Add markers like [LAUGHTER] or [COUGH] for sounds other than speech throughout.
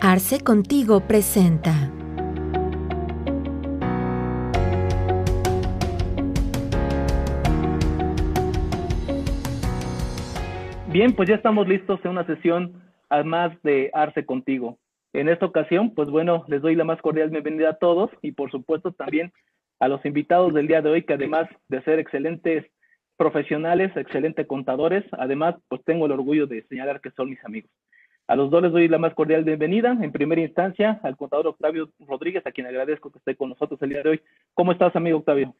Arce Contigo presenta. Bien, pues ya estamos listos en una sesión más de Arce Contigo. En esta ocasión, pues bueno, les doy la más cordial bienvenida a todos y por supuesto también a los invitados del día de hoy, que además de ser excelentes profesionales, excelentes contadores, además pues tengo el orgullo de señalar que son mis amigos. A los dos les doy la más cordial bienvenida. En primera instancia, al contador Octavio Rodríguez, a quien agradezco que esté con nosotros el día de hoy. ¿Cómo estás, amigo Octavio?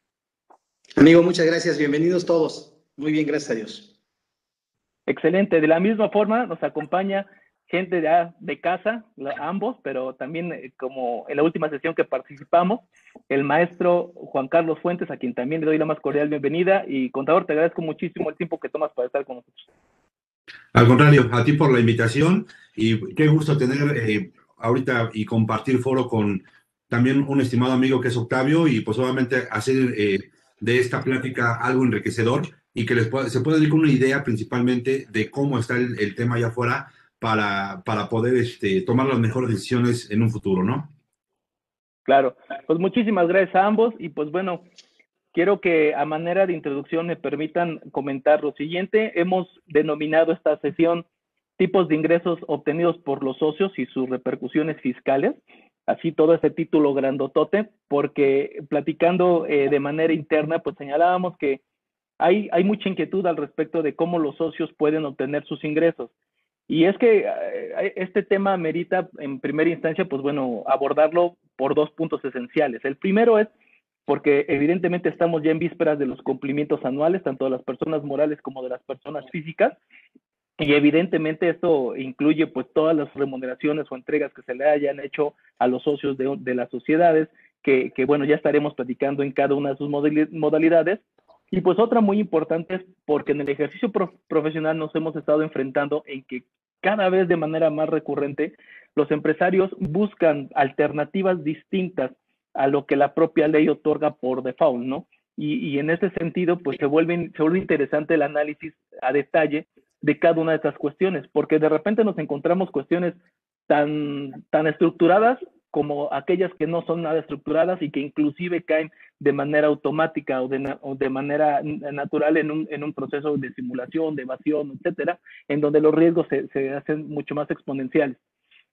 Amigo, muchas gracias. Bienvenidos todos. Muy bien, gracias a Dios. Excelente. De la misma forma, nos acompaña gente de, de casa, ambos, pero también eh, como en la última sesión que participamos, el maestro Juan Carlos Fuentes, a quien también le doy la más cordial bienvenida. Y contador, te agradezco muchísimo el tiempo que tomas para estar con nosotros. Al contrario, a ti por la invitación y qué gusto tener eh, ahorita y compartir foro con también un estimado amigo que es Octavio y pues obviamente hacer eh, de esta plática algo enriquecedor y que les se pueda con una idea principalmente de cómo está el, tema allá afuera para, para poder este, tomar las mejores decisiones en un futuro, ¿no? Claro, pues muchísimas gracias a ambos y pues bueno, quiero que a manera de introducción me permitan comentar lo siguiente. Hemos denominado esta sesión tipos de ingresos obtenidos por los socios y sus repercusiones fiscales. Así todo ese título grandotote, porque platicando eh, de manera interna, pues señalábamos que hay, hay mucha inquietud al respecto de cómo los socios pueden obtener sus ingresos. Y es que eh, este tema merita en primera instancia, pues bueno, abordarlo por dos puntos esenciales. El primero es porque evidentemente estamos ya en vísperas de los cumplimientos anuales, tanto de las personas morales como de las personas físicas, y evidentemente esto incluye pues todas las remuneraciones o entregas que se le hayan hecho a los socios de, las sociedades, que, bueno, ya estaremos platicando en cada una de sus modalidades. Y pues otra muy importante es porque en el ejercicio profesional nos hemos estado enfrentando en que cada vez de manera más recurrente los empresarios buscan alternativas distintas a lo que la propia ley otorga por default, ¿no? Y, en ese sentido, pues se vuelve, se vuelve interesante el análisis a detalle de cada una de estas cuestiones, porque de repente nos encontramos cuestiones tan, tan estructuradas como aquellas que no son nada estructuradas y que inclusive caen de manera automática o de, o de manera natural en un, en un, proceso de simulación, de evasión, etcétera, en donde los riesgos se, se hacen mucho más exponenciales.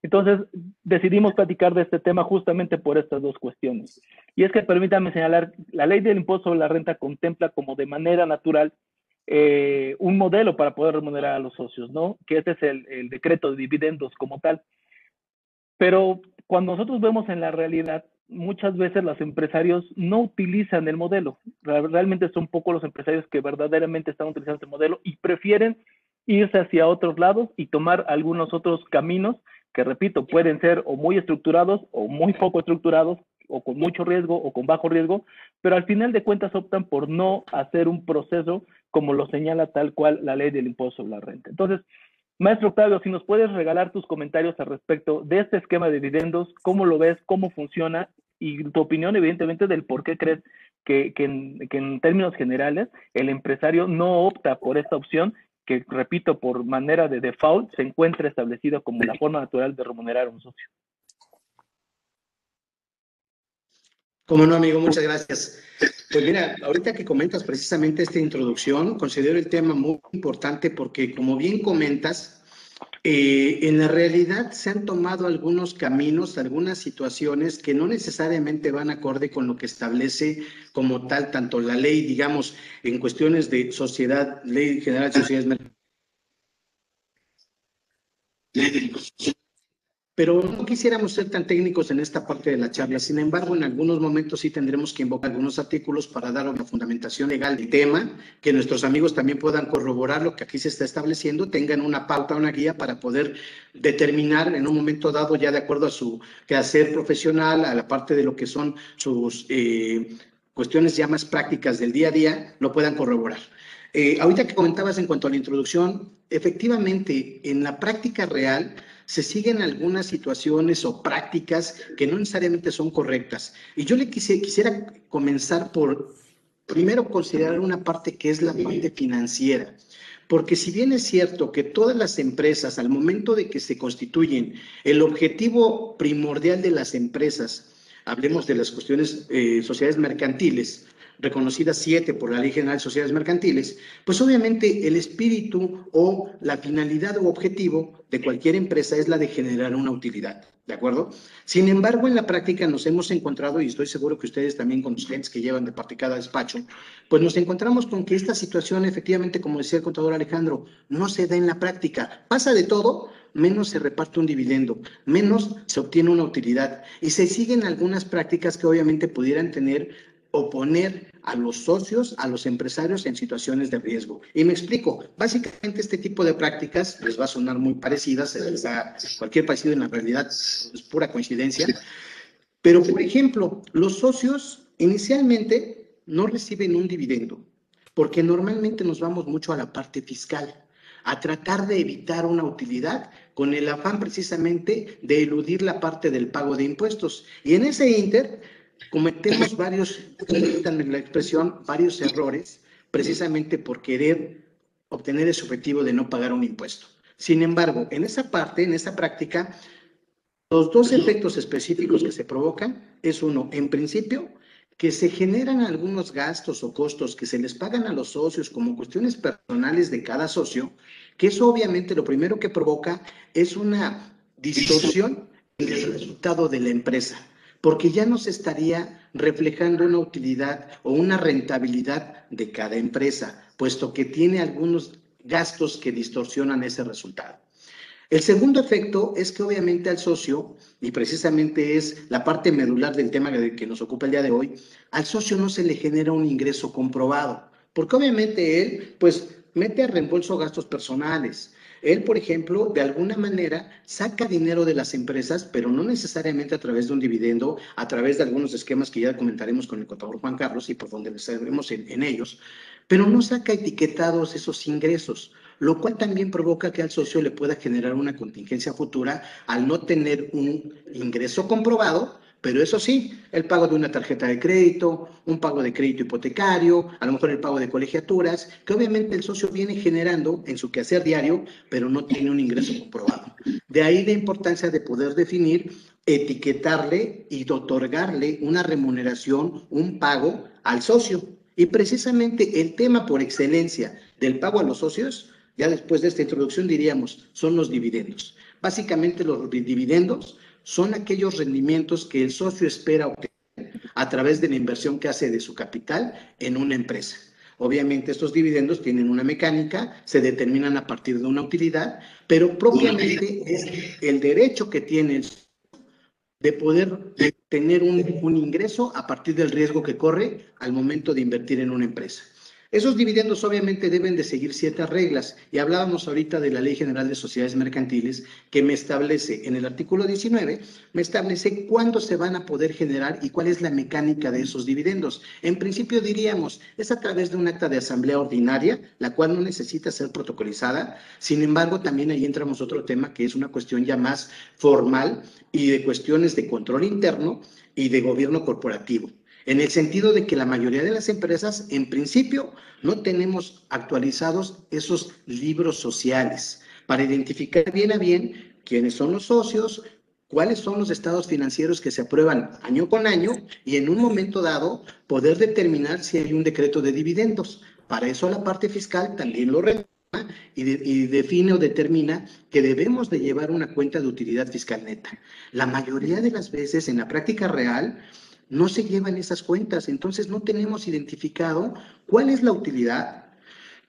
Entonces, decidimos platicar de este tema justamente por estas dos cuestiones. Y es que permítame señalar, la ley del impuesto sobre la renta contempla como de manera natural eh, un modelo para poder remunerar a los socios, ¿no? Que este es el, el decreto de dividendos como tal. Pero cuando nosotros vemos en la realidad, muchas veces los empresarios no utilizan el modelo. Realmente son pocos los empresarios que verdaderamente están utilizando este modelo y prefieren irse hacia otros lados y tomar algunos otros caminos que repito, pueden ser o muy estructurados o muy poco estructurados, o con mucho riesgo o con bajo riesgo, pero al final de cuentas optan por no hacer un proceso como lo señala tal cual la ley del impuesto sobre la renta. Entonces, maestro Octavio, si nos puedes regalar tus comentarios al respecto de este esquema de dividendos, cómo lo ves, cómo funciona y tu opinión, evidentemente, del por qué crees que, que en términos generales el empresario no opta por esta opción que, repito, por manera de default, se encuentra establecido como la forma natural de remunerar a un socio. Como no, amigo, muchas gracias. Pues mira, ahorita que comentas precisamente esta introducción, considero el tema muy importante porque, como bien comentas, eh, en la realidad se han tomado algunos caminos, algunas situaciones que no necesariamente van acorde con lo que establece como tal tanto la ley, digamos, en cuestiones de sociedad, ley general de sociedades pero no quisiéramos ser tan técnicos en esta parte de la charla. Sin embargo, en algunos momentos sí tendremos que invocar algunos artículos para dar una fundamentación legal del tema, que nuestros amigos también puedan corroborar lo que aquí se está estableciendo, tengan una pauta, una guía para poder determinar en un momento dado, ya de acuerdo a su quehacer profesional, a la parte de lo que son sus eh, cuestiones ya más prácticas del día a día, lo puedan corroborar. Eh, ahorita que comentabas en cuanto a la introducción, efectivamente, en la práctica real, se siguen algunas situaciones o prácticas que no necesariamente son correctas. Y yo le quisiera comenzar por, primero, considerar una parte que es la parte financiera. Porque si bien es cierto que todas las empresas, al momento de que se constituyen, el objetivo primordial de las empresas, hablemos de las cuestiones eh, sociedades mercantiles, reconocidas siete por la Ley General de Sociedades Mercantiles, pues obviamente el espíritu o la finalidad o objetivo de cualquier empresa es la de generar una utilidad. ¿De acuerdo? Sin embargo, en la práctica nos hemos encontrado, y estoy seguro que ustedes también con los clientes que llevan de parte cada despacho, pues nos encontramos con que esta situación, efectivamente, como decía el contador Alejandro, no se da en la práctica. Pasa de todo, menos se reparte un dividendo, menos se obtiene una utilidad. Y se siguen algunas prácticas que obviamente pudieran tener oponer a los socios, a los empresarios en situaciones de riesgo. Y me explico, básicamente este tipo de prácticas les va a sonar muy parecidas, cualquier parecido en la realidad es pura coincidencia, pero por ejemplo, los socios inicialmente no reciben un dividendo, porque normalmente nos vamos mucho a la parte fiscal, a tratar de evitar una utilidad con el afán precisamente de eludir la parte del pago de impuestos. Y en ese inter cometemos varios, en la expresión, varios errores precisamente por querer obtener ese objetivo de no pagar un impuesto. Sin embargo, en esa parte, en esa práctica, los dos efectos específicos que se provocan es uno, en principio, que se generan algunos gastos o costos que se les pagan a los socios como cuestiones personales de cada socio, que eso obviamente lo primero que provoca es una distorsión del resultado de la empresa porque ya no se estaría reflejando una utilidad o una rentabilidad de cada empresa, puesto que tiene algunos gastos que distorsionan ese resultado. El segundo efecto es que obviamente al socio, y precisamente es la parte medular del tema que nos ocupa el día de hoy, al socio no se le genera un ingreso comprobado, porque obviamente él pues mete a reembolso gastos personales, él, por ejemplo, de alguna manera saca dinero de las empresas, pero no necesariamente a través de un dividendo, a través de algunos esquemas que ya comentaremos con el contador Juan Carlos y por donde les en, en ellos, pero no saca etiquetados esos ingresos lo cual también provoca que al socio le pueda generar una contingencia futura al no tener un ingreso comprobado pero eso sí, el pago de una tarjeta de crédito, un pago de crédito hipotecario, a lo mejor el pago de colegiaturas, que obviamente el socio viene generando en su quehacer diario, pero no tiene un ingreso comprobado. De ahí la importancia de poder definir, etiquetarle y otorgarle una remuneración, un pago al socio. Y precisamente el tema por excelencia del pago a los socios, ya después de esta introducción diríamos, son los dividendos. Básicamente los dividendos son aquellos rendimientos que el socio espera obtener a través de la inversión que hace de su capital en una empresa. Obviamente estos dividendos tienen una mecánica, se determinan a partir de una utilidad, pero propiamente es el derecho que tiene de poder tener un, un ingreso a partir del riesgo que corre al momento de invertir en una empresa. Esos dividendos obviamente deben de seguir ciertas reglas y hablábamos ahorita de la Ley General de Sociedades Mercantiles que me establece en el artículo 19, me establece cuándo se van a poder generar y cuál es la mecánica de esos dividendos. En principio diríamos, es a través de un acta de asamblea ordinaria, la cual no necesita ser protocolizada. Sin embargo, también ahí entramos otro tema que es una cuestión ya más formal y de cuestiones de control interno y de gobierno corporativo en el sentido de que la mayoría de las empresas, en principio, no tenemos actualizados esos libros sociales para identificar bien a bien quiénes son los socios, cuáles son los estados financieros que se aprueban año con año y en un momento dado poder determinar si hay un decreto de dividendos. Para eso la parte fiscal también lo reclama y, y, define o determina que debemos de llevar una cuenta de utilidad fiscal neta. La mayoría de las veces en la práctica real no se llevan esas cuentas, entonces no tenemos identificado cuál es la utilidad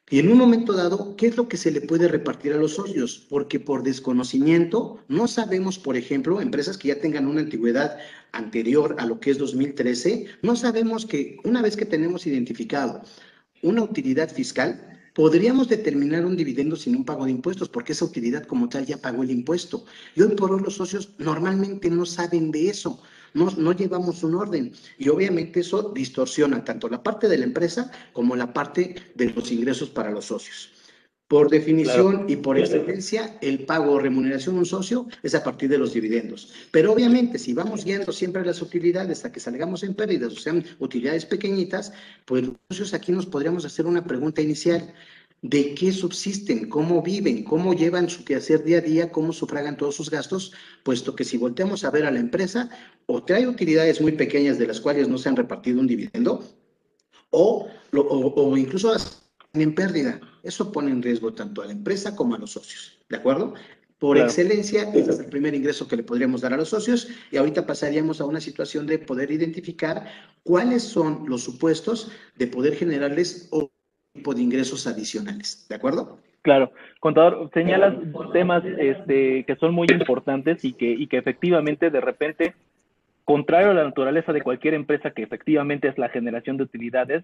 y en un momento dado, ¿qué es lo que se le puede repartir a los socios? Porque por desconocimiento no sabemos, por ejemplo, empresas que ya tengan una antigüedad anterior a lo que es 2013, no sabemos que una vez que tenemos identificado una utilidad fiscal, podríamos determinar un dividendo sin un pago de impuestos, porque esa utilidad como tal ya pagó el impuesto. Y hoy por hoy los socios normalmente no saben de eso no, llevamos un orden y obviamente eso distorsiona tanto la parte de la empresa como la parte de los ingresos para los socios. Por definición y por excelencia, el pago o remuneración de un socio es a partir de los dividendos. Pero obviamente, si vamos guiando siempre las utilidades a que salgamos en pérdidas, o sean utilidades pequeñitas, pues los socios aquí nos podríamos hacer una pregunta inicial. De qué subsisten, cómo viven, cómo llevan su quehacer día a día, cómo sufragan todos sus gastos, puesto que si volteamos a ver a la empresa, o trae utilidades muy pequeñas de las cuales no se han repartido un dividendo, o, o, incluso en pérdida. Eso pone en riesgo tanto a la empresa como a los socios, ¿de acuerdo? Por excelencia, ese es el primer ingreso que le podríamos dar a los socios y ahorita pasaríamos a una situación de poder identificar cuáles son los supuestos de poder generarles tipo de ingresos adicionales, ¿de acuerdo? Claro, contador, señalas temas este, que son muy importantes y que, y que efectivamente de repente, contrario a la naturaleza de cualquier empresa que efectivamente es la generación de utilidades,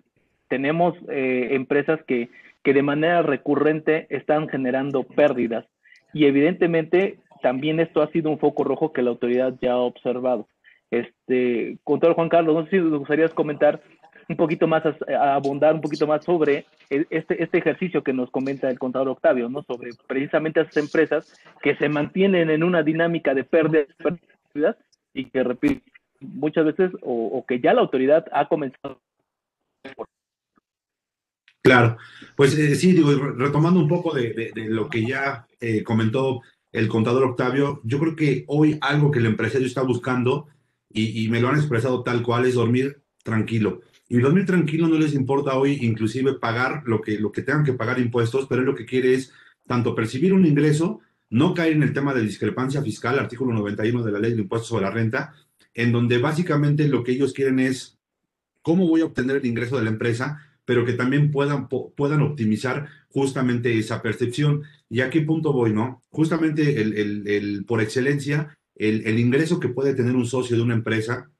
tenemos eh, empresas que, que de manera recurrente están generando pérdidas y evidentemente también esto ha sido un foco rojo que la autoridad ya ha observado. Este, contador Juan Carlos, no sé si nos gustaría comentar un poquito más, a, abundar un poquito más sobre este, este ejercicio que nos comenta el contador Octavio, ¿no? Sobre precisamente esas empresas que se mantienen en una dinámica de pérdidas y que, repito, muchas veces, o, que ya la autoridad ha comenzado. Claro, pues eh, sí, digo, retomando un poco de, lo que ya eh, comentó el contador Octavio, yo creo que hoy algo que el empresario está buscando, y, me lo han expresado tal cual, es dormir tranquilo. Y dormir tranquilo no les importa hoy inclusive pagar lo que, lo que tengan que pagar impuestos, pero lo que quiere es tanto percibir un ingreso, no caer en el tema de discrepancia fiscal, artículo 91 de la ley de impuestos sobre la renta, en donde básicamente lo que ellos quieren es cómo voy a obtener el ingreso de la empresa, pero que también puedan, puedan optimizar justamente esa percepción. ¿Y a qué punto voy, no? Justamente el, el, por excelencia, el, el, ingreso que puede tener un socio de una empresa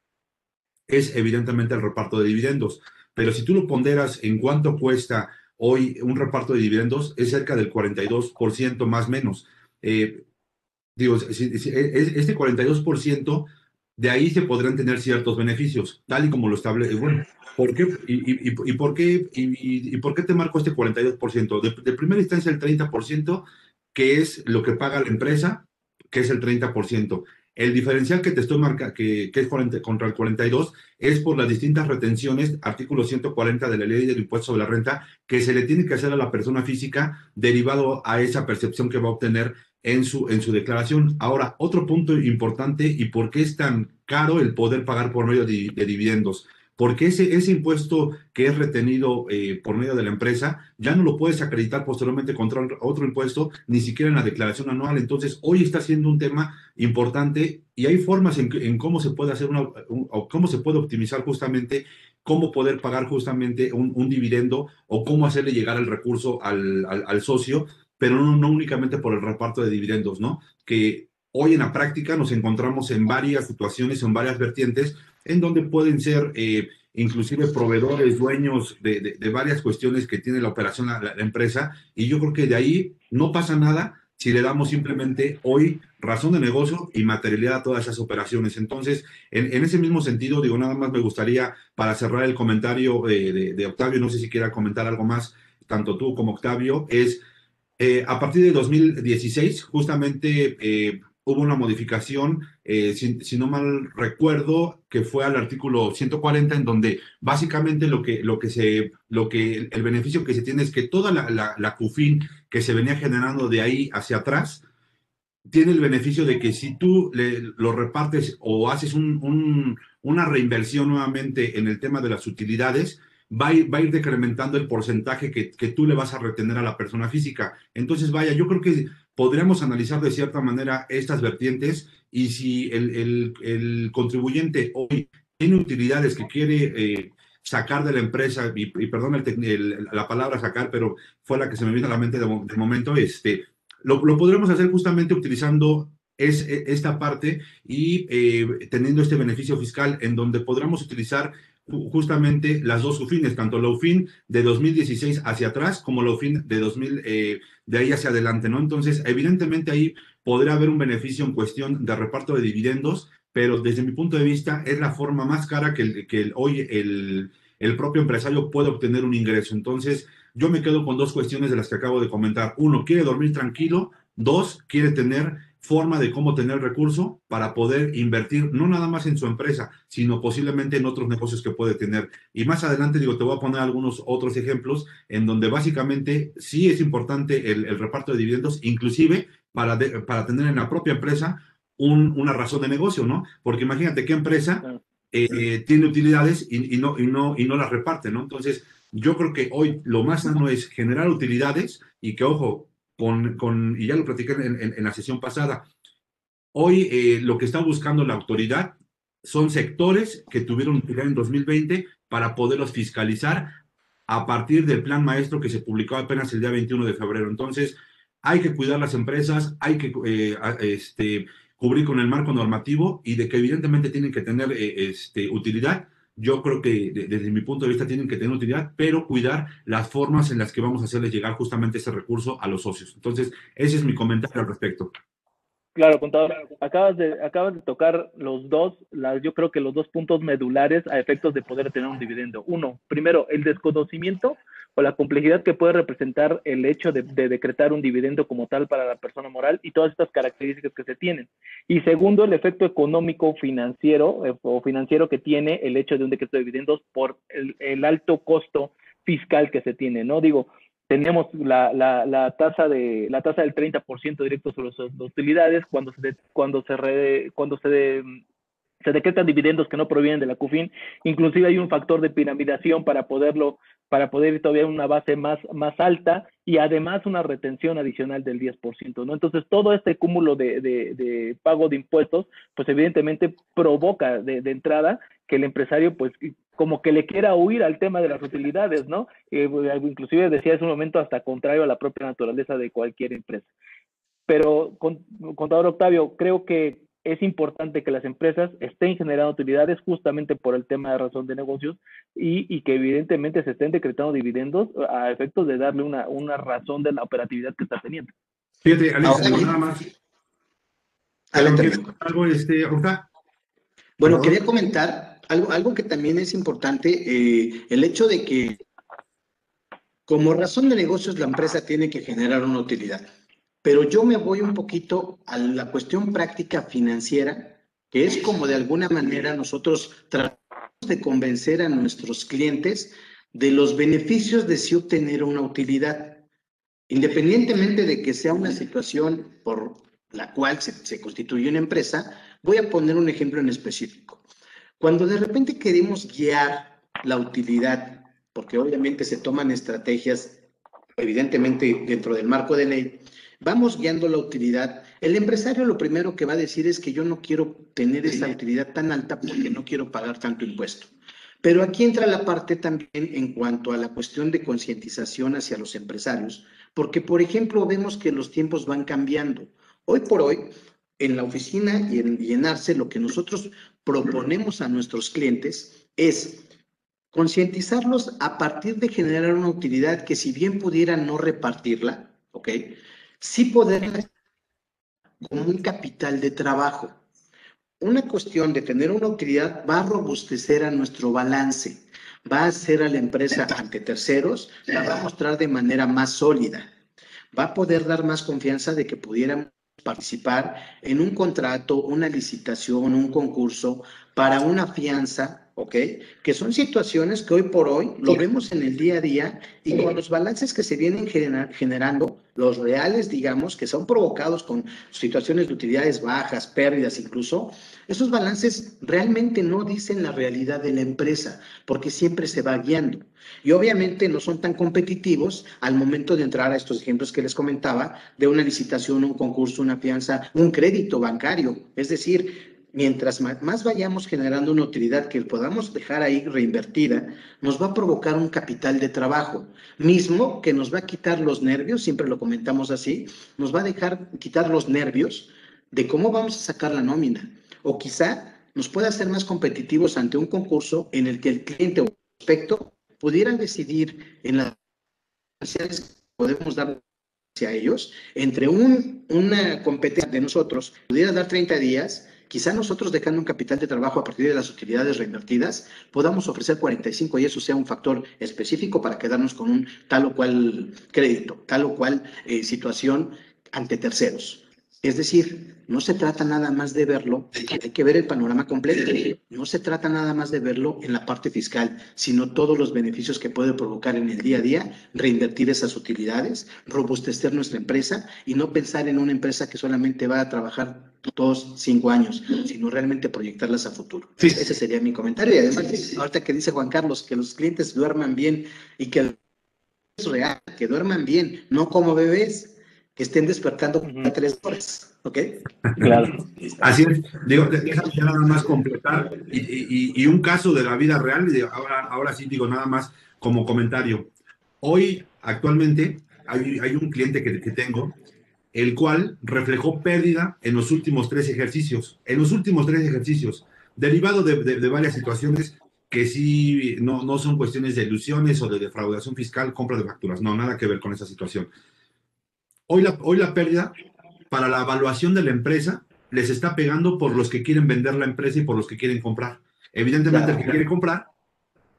es evidentemente el reparto de dividendos. Pero si tú lo ponderas en cuánto cuesta hoy un reparto de dividendos, es cerca del 42% más menos. Eh, digo, este 42% de ahí se podrán tener ciertos beneficios, tal y como lo establece. Bueno, ¿por qué? Y, por qué, y, por qué te marco este 42%? De, de primera instancia, el 30%, que es lo que paga la empresa, que es el 30%. El diferencial que te estoy marcando, que, es contra el 42, es por las distintas retenciones, artículo 140 de la ley del impuesto sobre la renta, que se le tiene que hacer a la persona física derivado a esa percepción que va a obtener en su, en su declaración. Ahora, otro punto importante y por qué es tan caro el poder pagar por medio de, dividendos. Porque ese, ese impuesto que es retenido eh, por medio de la empresa ya no lo puedes acreditar posteriormente contra otro impuesto, ni siquiera en la declaración anual. Entonces, hoy está siendo un tema importante y hay formas en, cómo se puede hacer una, o cómo se puede optimizar justamente cómo poder pagar justamente un, dividendo o cómo hacerle llegar el recurso al, al socio pero no, únicamente por el reparto de dividendos, ¿no? Que hoy en la práctica nos encontramos en varias situaciones, en varias vertientes, en donde pueden ser eh, inclusive proveedores, dueños de, varias cuestiones que tiene la operación la, empresa, y yo creo que de ahí no pasa nada si le damos simplemente hoy razón de negocio y materialidad a todas esas operaciones. Entonces, en, ese mismo sentido, digo, nada más me gustaría, para cerrar el comentario de, de Octavio, no sé si quiera comentar algo más, tanto tú como Octavio, es eh, a partir de 2016, justamente eh, hubo una modificación, eh, si, no mal recuerdo, que fue al artículo 140, en donde básicamente lo que, lo que se, lo que el beneficio que se tiene es que toda la, la, CUFIN que se venía generando de ahí hacia atrás, tiene el beneficio de que si tú lo repartes o haces una reinversión nuevamente en el tema de las utilidades, va a ir, va a ir decrementando el porcentaje que, que, tú le vas a retener a la persona física. Entonces, vaya, yo creo que podríamos analizar de cierta manera estas vertientes y si el, contribuyente hoy tiene utilidades que quiere eh, sacar de la empresa, y, perdón el, la palabra sacar, pero fue la que se me vino a la mente de, momento, este, lo, lo podremos hacer justamente utilizando es e, esta parte y eh, teniendo este beneficio fiscal en donde podremos utilizar justamente las dos UFINes, tanto la UFIN de 2016 hacia atrás como la UFIN de 2000, eh, de ahí hacia adelante, ¿no? Entonces, evidentemente ahí podría haber un beneficio en cuestión de reparto de dividendos, pero desde mi punto de vista es la forma más cara que, que hoy el, el propio empresario puede obtener un ingreso. Entonces, yo me quedo con dos cuestiones de las que acabo de comentar. Uno, quiere dormir tranquilo, Dos, quiere tener forma de cómo tener recurso para poder invertir no nada más en su empresa, sino posiblemente en otros negocios que puede tener. Y más adelante, digo, te voy a poner algunos otros ejemplos en donde básicamente sí es importante el, reparto de dividendos, inclusive para, para tener en la propia empresa una razón de negocio, ¿no? Porque imagínate qué empresa eh, tiene utilidades y, no, y, no, y no las reparte, ¿no? Entonces, yo creo que hoy lo más sano es generar utilidades y que, ojo, con, y ya lo platiqué en, la sesión pasada, hoy eh, lo que está buscando la autoridad son sectores que tuvieron utilidad en 2020 para poderlos fiscalizar a partir del plan maestro que se publicó apenas el día 21 de febrero. Entonces, hay que cuidar las empresas, hay que eh, este, cubrir con el marco normativo y de que evidentemente tienen que tener eh, este, utilidad. Yo creo que desde mi punto de vista tienen que tener utilidad, pero cuidar las formas en las que vamos a hacerles llegar justamente ese recurso a los socios. Entonces, ese es mi comentario al respecto. Claro, contador, acabas de, acabas de tocar los dos, yo creo que los dos puntos medulares a efectos de poder tener un dividendo. Uno, primero, el desconocimiento o la complejidad que puede representar el hecho de, decretar un dividendo como tal para la persona moral y todas estas características que se tienen. Y segundo, el efecto económico financiero eh, o financiero que tiene el hecho de un decreto de dividendos por el, alto costo fiscal que se tiene, ¿no? Digo, tenemos la, la, tasa de la tasa del 30% directo sobre las utilidades cuando se cuando se cuando se se decretan dividendos que no provienen de la CUFIN, inclusive hay un factor de piramidación para poderlo, para poder ir todavía una base más, más alta y además una retención adicional del 10%, ¿no? Entonces, todo este cúmulo de, de, pago de impuestos, pues evidentemente provoca de, de, entrada que el empresario, pues, como que le quiera huir al tema de las utilidades, ¿no? Eh, inclusive decía hace un momento hasta contrario a la propia naturaleza de cualquier empresa. Pero, contador Octavio, creo que es importante que las empresas estén generando utilidades justamente por el tema de razón de negocios y, que evidentemente se estén decretando dividendos a efectos de darle una, una razón de la operatividad que está teniendo. Fíjate, Alex, nada más. ¿Algo, este, Bueno, quería comentar algo, algo que también es importante, eh, el hecho de que como razón de negocios la empresa tiene que generar una utilidad. Pero yo me voy un poquito a la cuestión práctica financiera, que es como de alguna manera nosotros tratamos de convencer a nuestros clientes de los beneficios de sí obtener una utilidad, independientemente de que sea una situación por la cual se, se constituye una empresa. Voy a poner un ejemplo en específico. Cuando de repente queremos guiar la utilidad, porque obviamente se toman estrategias, evidentemente dentro del marco de ley, vamos guiando la utilidad. El empresario lo primero que va a decir es que yo no quiero tener esa utilidad tan alta porque no quiero pagar tanto impuesto. Pero aquí entra la parte también en cuanto a la cuestión de concientización hacia los empresarios, porque por ejemplo vemos que los tiempos van cambiando. Hoy por hoy, en la oficina y en, y en Arce, lo que nosotros proponemos a nuestros clientes es concientizarlos a partir de generar una utilidad que si bien pudieran no repartirla, ¿ok? Sí poder como un capital de trabajo. Una cuestión de tener una utilidad va a robustecer a nuestro balance, va a hacer a la empresa ante terceros, la va a mostrar de manera más sólida, va a poder dar más confianza de que pudieran participar en un contrato, una licitación, un concurso para una fianza ¿ok? Que son situaciones que hoy por hoy lo vemos en el día a día y con los balances que se vienen generando, los reales, digamos, que son provocados con situaciones de utilidades bajas, pérdidas incluso, esos balances realmente no dicen la realidad de la empresa, porque siempre se va guiando. Y obviamente no son tan competitivos al momento de entrar a estos ejemplos que les comentaba, de una licitación, un concurso, una fianza, un crédito bancario. Es decir, mientras más vayamos generando una utilidad que podamos dejar ahí reinvertida, nos va a provocar un capital de trabajo, mismo que nos va a quitar los nervios, siempre lo comentamos así, nos va a dejar quitar los nervios de cómo vamos a sacar la nómina, o quizá nos pueda hacer más competitivos ante un concurso en el que el cliente o prospecto pudieran decidir en las que podemos dar hacia ellos, entre un, una competencia de nosotros, pudiera dar 30 días, Quizá nosotros dejando un capital de trabajo a partir de las utilidades reinvertidas, podamos ofrecer 45 y eso sea un factor específico para quedarnos con un tal o cual crédito, tal o cual eh, situación ante terceros. Es decir, no se trata nada más de verlo, hay que ver el panorama completo. No se trata nada más de verlo en la parte fiscal, sino todos los beneficios que puede provocar en el día a día, reinvertir esas utilidades, robustecer nuestra empresa y no pensar en una empresa que solamente va a trabajar dos, cinco años, sino realmente proyectarlas a futuro. Ese sería mi comentario. Y además, ahorita que dice Juan Carlos, que los clientes duerman bien y que es real, que duerman bien, no como bebés que estén despertando cada tres horas, ¿ok? Claro. Así es. Digo, déjame ya nada más completar. Y, y, un caso de la vida real, y ahora, ahora sí digo nada más como comentario. Hoy, actualmente, hay, hay un cliente que, que, tengo, el cual reflejó pérdida en los últimos tres ejercicios. En los últimos tres ejercicios, derivado de, de, de varias situaciones que sí no, no son cuestiones de ilusiones o de defraudación fiscal, compra de facturas. No, nada que ver con esa situación Hoy la, hoy la pérdida para la evaluación de la empresa les está pegando por los que quieren vender la empresa y por los que quieren comprar. Evidentemente, el que quiere comprar,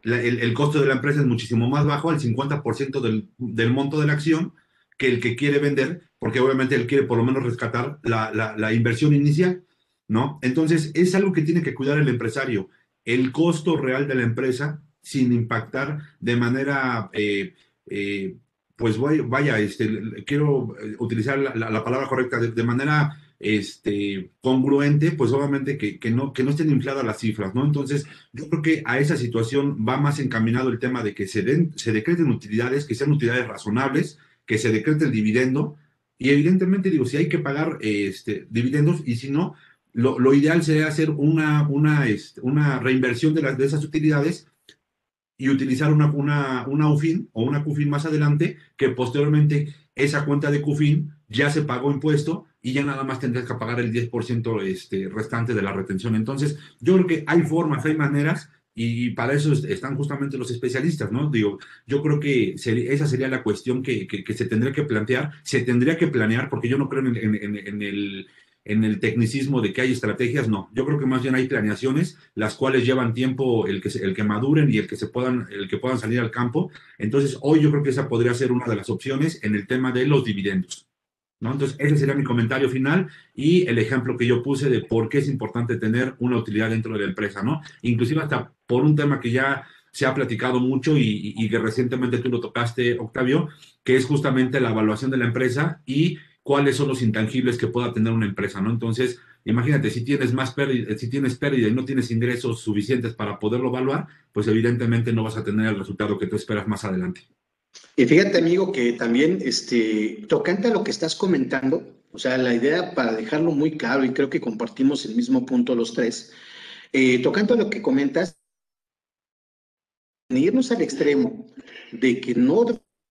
el, costo de la empresa es muchísimo más bajo, el 50% del, del, monto de la acción, que el que quiere vender, porque obviamente él quiere por lo menos rescatar la, la, inversión inicial, ¿no? Entonces, es algo que tiene que cuidar el empresario, el costo real de la empresa sin impactar de manera eh, eh, pues vaya, este, quiero eh, utilizar la, palabra correcta de, manera este, congruente, pues obviamente que, no, que no estén infladas las cifras, ¿no? Entonces, yo creo que a esa situación va más encaminado el tema de que se, den, se decreten utilidades, que sean utilidades razonables, que se decrete el dividendo, y evidentemente digo, si hay que pagar este, dividendos, y si no, lo, lo ideal sería hacer una, una, este, una reinversión de, las, de esas utilidades y utilizar una, una, una UFIN o una CUFIN más adelante, que posteriormente esa cuenta de CUFIN ya se pagó impuesto y ya nada más tendrás que pagar el 10% este, restante de la retención. Entonces, yo creo que hay formas, hay maneras y para eso están justamente los especialistas, ¿no? Digo, yo creo que esa sería la cuestión que, que, se tendría que plantear, se tendría que planear, porque yo no creo en, en, en el en el tecnicismo de que hay estrategias, no. Yo creo que más bien hay planeaciones, las cuales llevan tiempo el que, el que maduren y el que, se puedan, el que puedan salir al campo. Entonces, hoy yo creo que esa podría ser una de las opciones en el tema de los dividendos. ¿no? Entonces, ese sería mi comentario final y el ejemplo que yo puse de por qué es importante tener una utilidad dentro de la empresa, ¿no? Inclusive hasta por un tema que ya se ha platicado mucho y, y que recientemente tú lo tocaste, Octavio, que es justamente la evaluación de la empresa y cuáles son los intangibles que pueda tener una empresa, ¿no? Entonces, imagínate, si tienes más pérdida, si tienes pérdida y no tienes ingresos suficientes para poderlo evaluar, pues evidentemente no vas a tener el resultado que tú esperas más adelante. Y fíjate, amigo, que también, este, tocante a lo que estás comentando, o sea, la idea para dejarlo muy claro, y creo que compartimos el mismo punto los tres, eh, tocante a lo que comentas, irnos al extremo de que no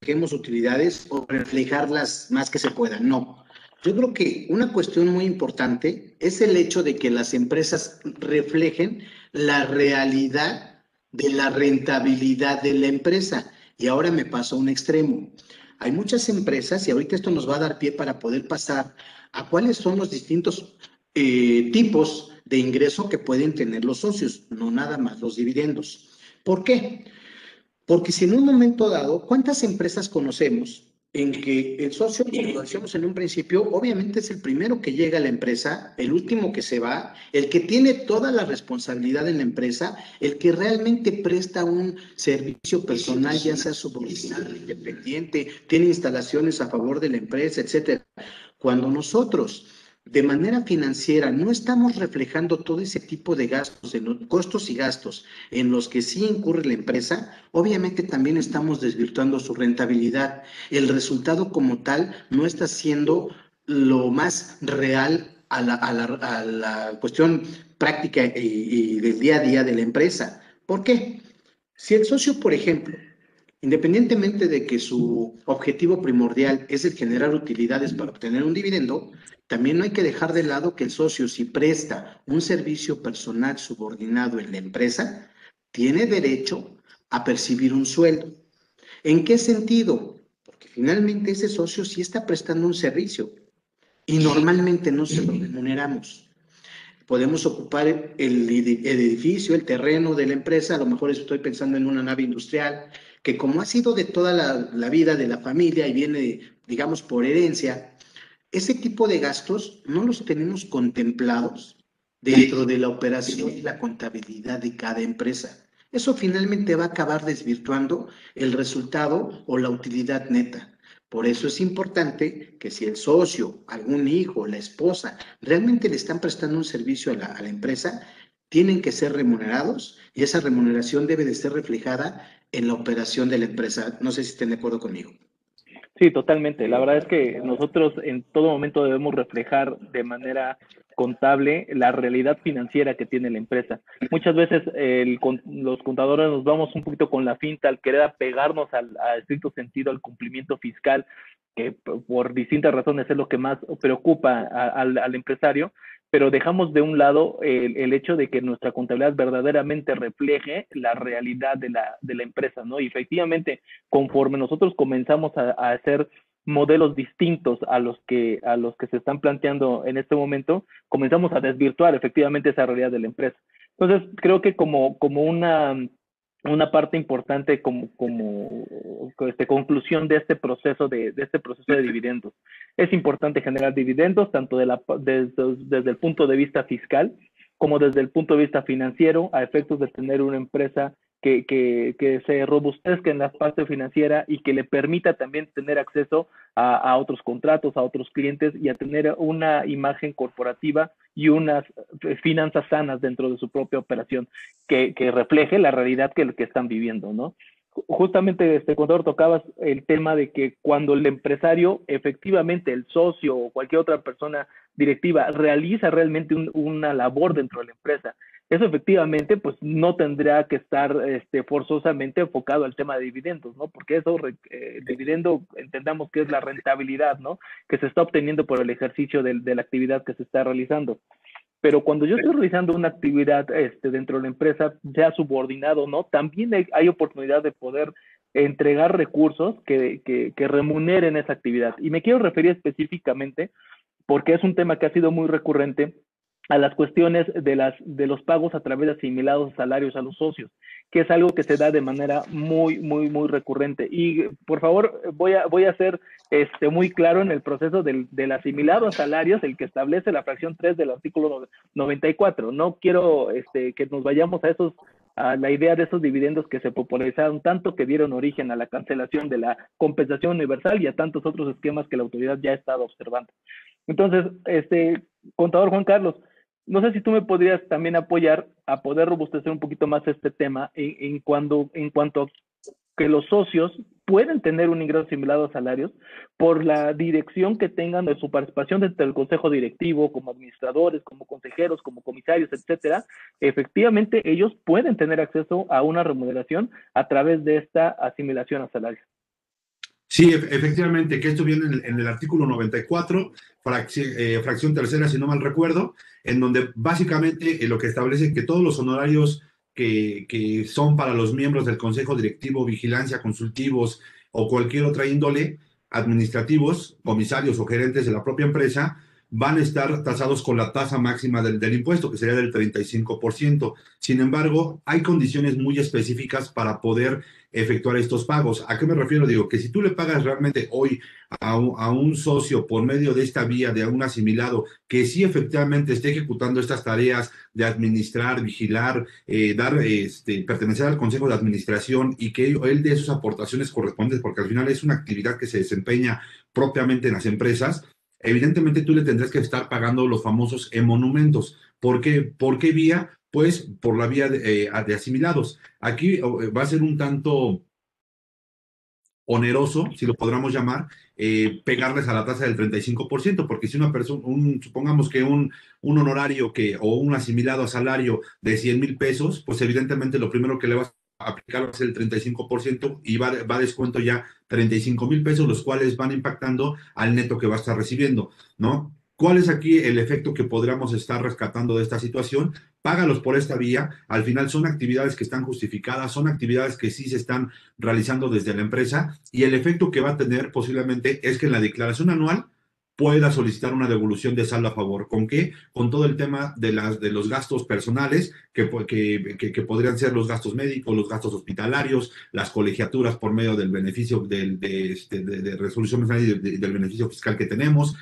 reflejemos utilidades o reflejarlas más que se pueda. No. Yo creo que una cuestión muy importante es el hecho de que las empresas reflejen la realidad de la rentabilidad de la empresa. Y ahora me paso a un extremo. Hay muchas empresas, y ahorita esto nos va a dar pie para poder pasar a cuáles son los distintos eh, tipos de ingreso que pueden tener los socios, no nada más los dividendos. ¿Por qué? Porque si en un momento dado, ¿cuántas empresas conocemos en que el socio, como decíamos en un principio, obviamente es el primero que llega a la empresa, el último que se va, el que tiene toda la responsabilidad en la empresa, el que realmente presta un servicio personal, ya sea subordinado, independiente, tiene instalaciones a favor de la empresa, etcétera. Cuando nosotros de manera financiera no estamos reflejando todo ese tipo de gastos, costos y gastos en los que sí incurre la empresa, obviamente también estamos desvirtuando su rentabilidad. El resultado como tal no está siendo lo más real a la, cuestión práctica y del día a día de la empresa. ¿Por qué? Si el socio, por ejemplo, Independientemente de que su objetivo primordial es el generar utilidades para obtener un dividendo, también no hay que dejar de lado que el socio, si presta un servicio personal subordinado en la empresa, tiene derecho a percibir un sueldo. ¿En qué sentido? Porque finalmente ese socio sí está prestando un servicio y normalmente no se lo remuneramos. Podemos ocupar el, edificio, el terreno de la empresa, a lo mejor estoy pensando en una nave industrial, que como ha sido de toda la, vida de la familia y viene, digamos, por herencia, ese tipo de gastos no los tenemos contemplados dentro de la operación y la contabilidad de cada empresa. Eso finalmente va a acabar desvirtuando el resultado o la utilidad neta. Por eso es importante que si el socio, algún hijo, la esposa, realmente le están prestando un servicio a la, a la empresa, tienen que ser remunerados y esa remuneración debe de ser reflejada en la operación de la empresa. No sé si estén de acuerdo conmigo. Sí, totalmente. La verdad es que nosotros en todo momento debemos reflejar de manera contable la realidad financiera que tiene la empresa. Muchas veces el, los contadores nos vamos un poquito con la finta al querer apegarnos al, a estricto sentido al cumplimiento fiscal, que por distintas razones es lo que más preocupa al, al empresario, pero dejamos de un lado el, el, hecho de que nuestra contabilidad verdaderamente refleje la realidad de la, de la empresa, ¿no? Y efectivamente, conforme nosotros comenzamos a, a, hacer modelos distintos a los que a los que se están planteando en este momento, comenzamos a desvirtuar efectivamente esa realidad de la empresa. Entonces, creo que como, como una una parte importante como, como este, conclusión de este proceso de, este proceso de dividendos. Es importante generar dividendos tanto de la, desde, desde el punto de vista fiscal como desde el punto de vista financiero a efectos de tener una empresa que, que, que, se robustezca en la parte financiera y que le permita también tener acceso a, otros contratos, a otros clientes y a tener una imagen corporativa y unas finanzas sanas dentro de su propia operación que, refleje la realidad que, que están viviendo, ¿no? Justamente, este contador, tocabas el tema de que cuando el empresario, efectivamente, el socio o cualquier otra persona directiva realiza realmente un, una labor dentro de la empresa eso efectivamente pues no tendrá que estar este, forzosamente enfocado al tema de dividendos, ¿no? Porque eso, eh, dividendo, entendamos que es la rentabilidad, ¿no? Que se está obteniendo por el ejercicio de, de la actividad que se está realizando. Pero cuando yo estoy realizando una actividad este, dentro de la empresa, sea subordinado no, también hay, oportunidad de poder entregar recursos que, que remuneren esa actividad. Y me quiero referir específicamente, porque es un tema que ha sido muy recurrente, a las cuestiones de, las, de los pagos a través de asimilados salarios a los socios, que es algo que se da de manera muy, muy, muy recurrente. Y por favor, voy a, voy a ser este, muy claro en el proceso del, del asimilado a salarios, el que establece la fracción 3 del artículo 94. No quiero este, que nos vayamos a esos a la idea de esos dividendos que se popularizaron tanto que dieron origen a la cancelación de la compensación universal y a tantos otros esquemas que la autoridad ya ha estado observando. Entonces, este contador Juan Carlos, no sé si tú me podrías también apoyar a poder robustecer un poquito más este tema en, cuando, en cuanto a que los socios pueden tener un ingreso asimilado a salarios por la dirección que tengan de su participación dentro del consejo directivo, como administradores, como consejeros, como comisarios, etcétera. Efectivamente, ellos pueden tener acceso a una remuneración a través de esta asimilación a salarios. Sí, efectivamente, que esto viene en, en el artículo 94, fracción, eh, fracción, tercera, si no mal recuerdo, en donde básicamente eh, lo que establece que todos los honorarios que, que, son para los miembros del Consejo Directivo, Vigilancia, Consultivos o cualquier otra índole, administrativos, comisarios o gerentes de la propia empresa, van a estar tasados con la tasa máxima del, impuesto, que sería del 35%. Sin embargo, hay condiciones muy específicas para poder efectuar estos pagos. ¿A qué me refiero? Digo, que si tú le pagas realmente hoy a un, socio por medio de esta vía de un asimilado que sí efectivamente esté ejecutando estas tareas de administrar, vigilar, eh, dar, este, pertenecer al consejo de administración y que él dé sus aportaciones correspondientes, porque al final es una actividad que se desempeña propiamente en las empresas, evidentemente tú le tendrás que estar pagando los famosos monumentos. ¿Por qué? ¿Por qué vía? Pues por la vía de, eh, de asimilados. Aquí va a ser un tanto oneroso, si lo podríamos llamar, eh, pegarles a la tasa del 35%, porque si una persona, un, supongamos que un, un honorario que, o un asimilado a salario de 100 mil pesos, pues evidentemente lo primero que le vas a aplicar va a ser el 35% y va, va a descuento ya 35 mil pesos, los cuales van impactando al neto que va a estar recibiendo, ¿no? ¿Cuál es aquí el efecto que podríamos estar rescatando de esta situación? Págalos por esta vía. Al final son actividades que están justificadas, son actividades que sí se están realizando desde la empresa y el efecto que va a tener posiblemente es que en la declaración anual pueda solicitar una devolución de saldo a favor. ¿Con qué? Con todo el tema de, las, de los gastos personales, que, que, que, podrían ser los gastos médicos, los gastos hospitalarios, las colegiaturas por medio del beneficio del, de, de resolución del beneficio fiscal que tenemos,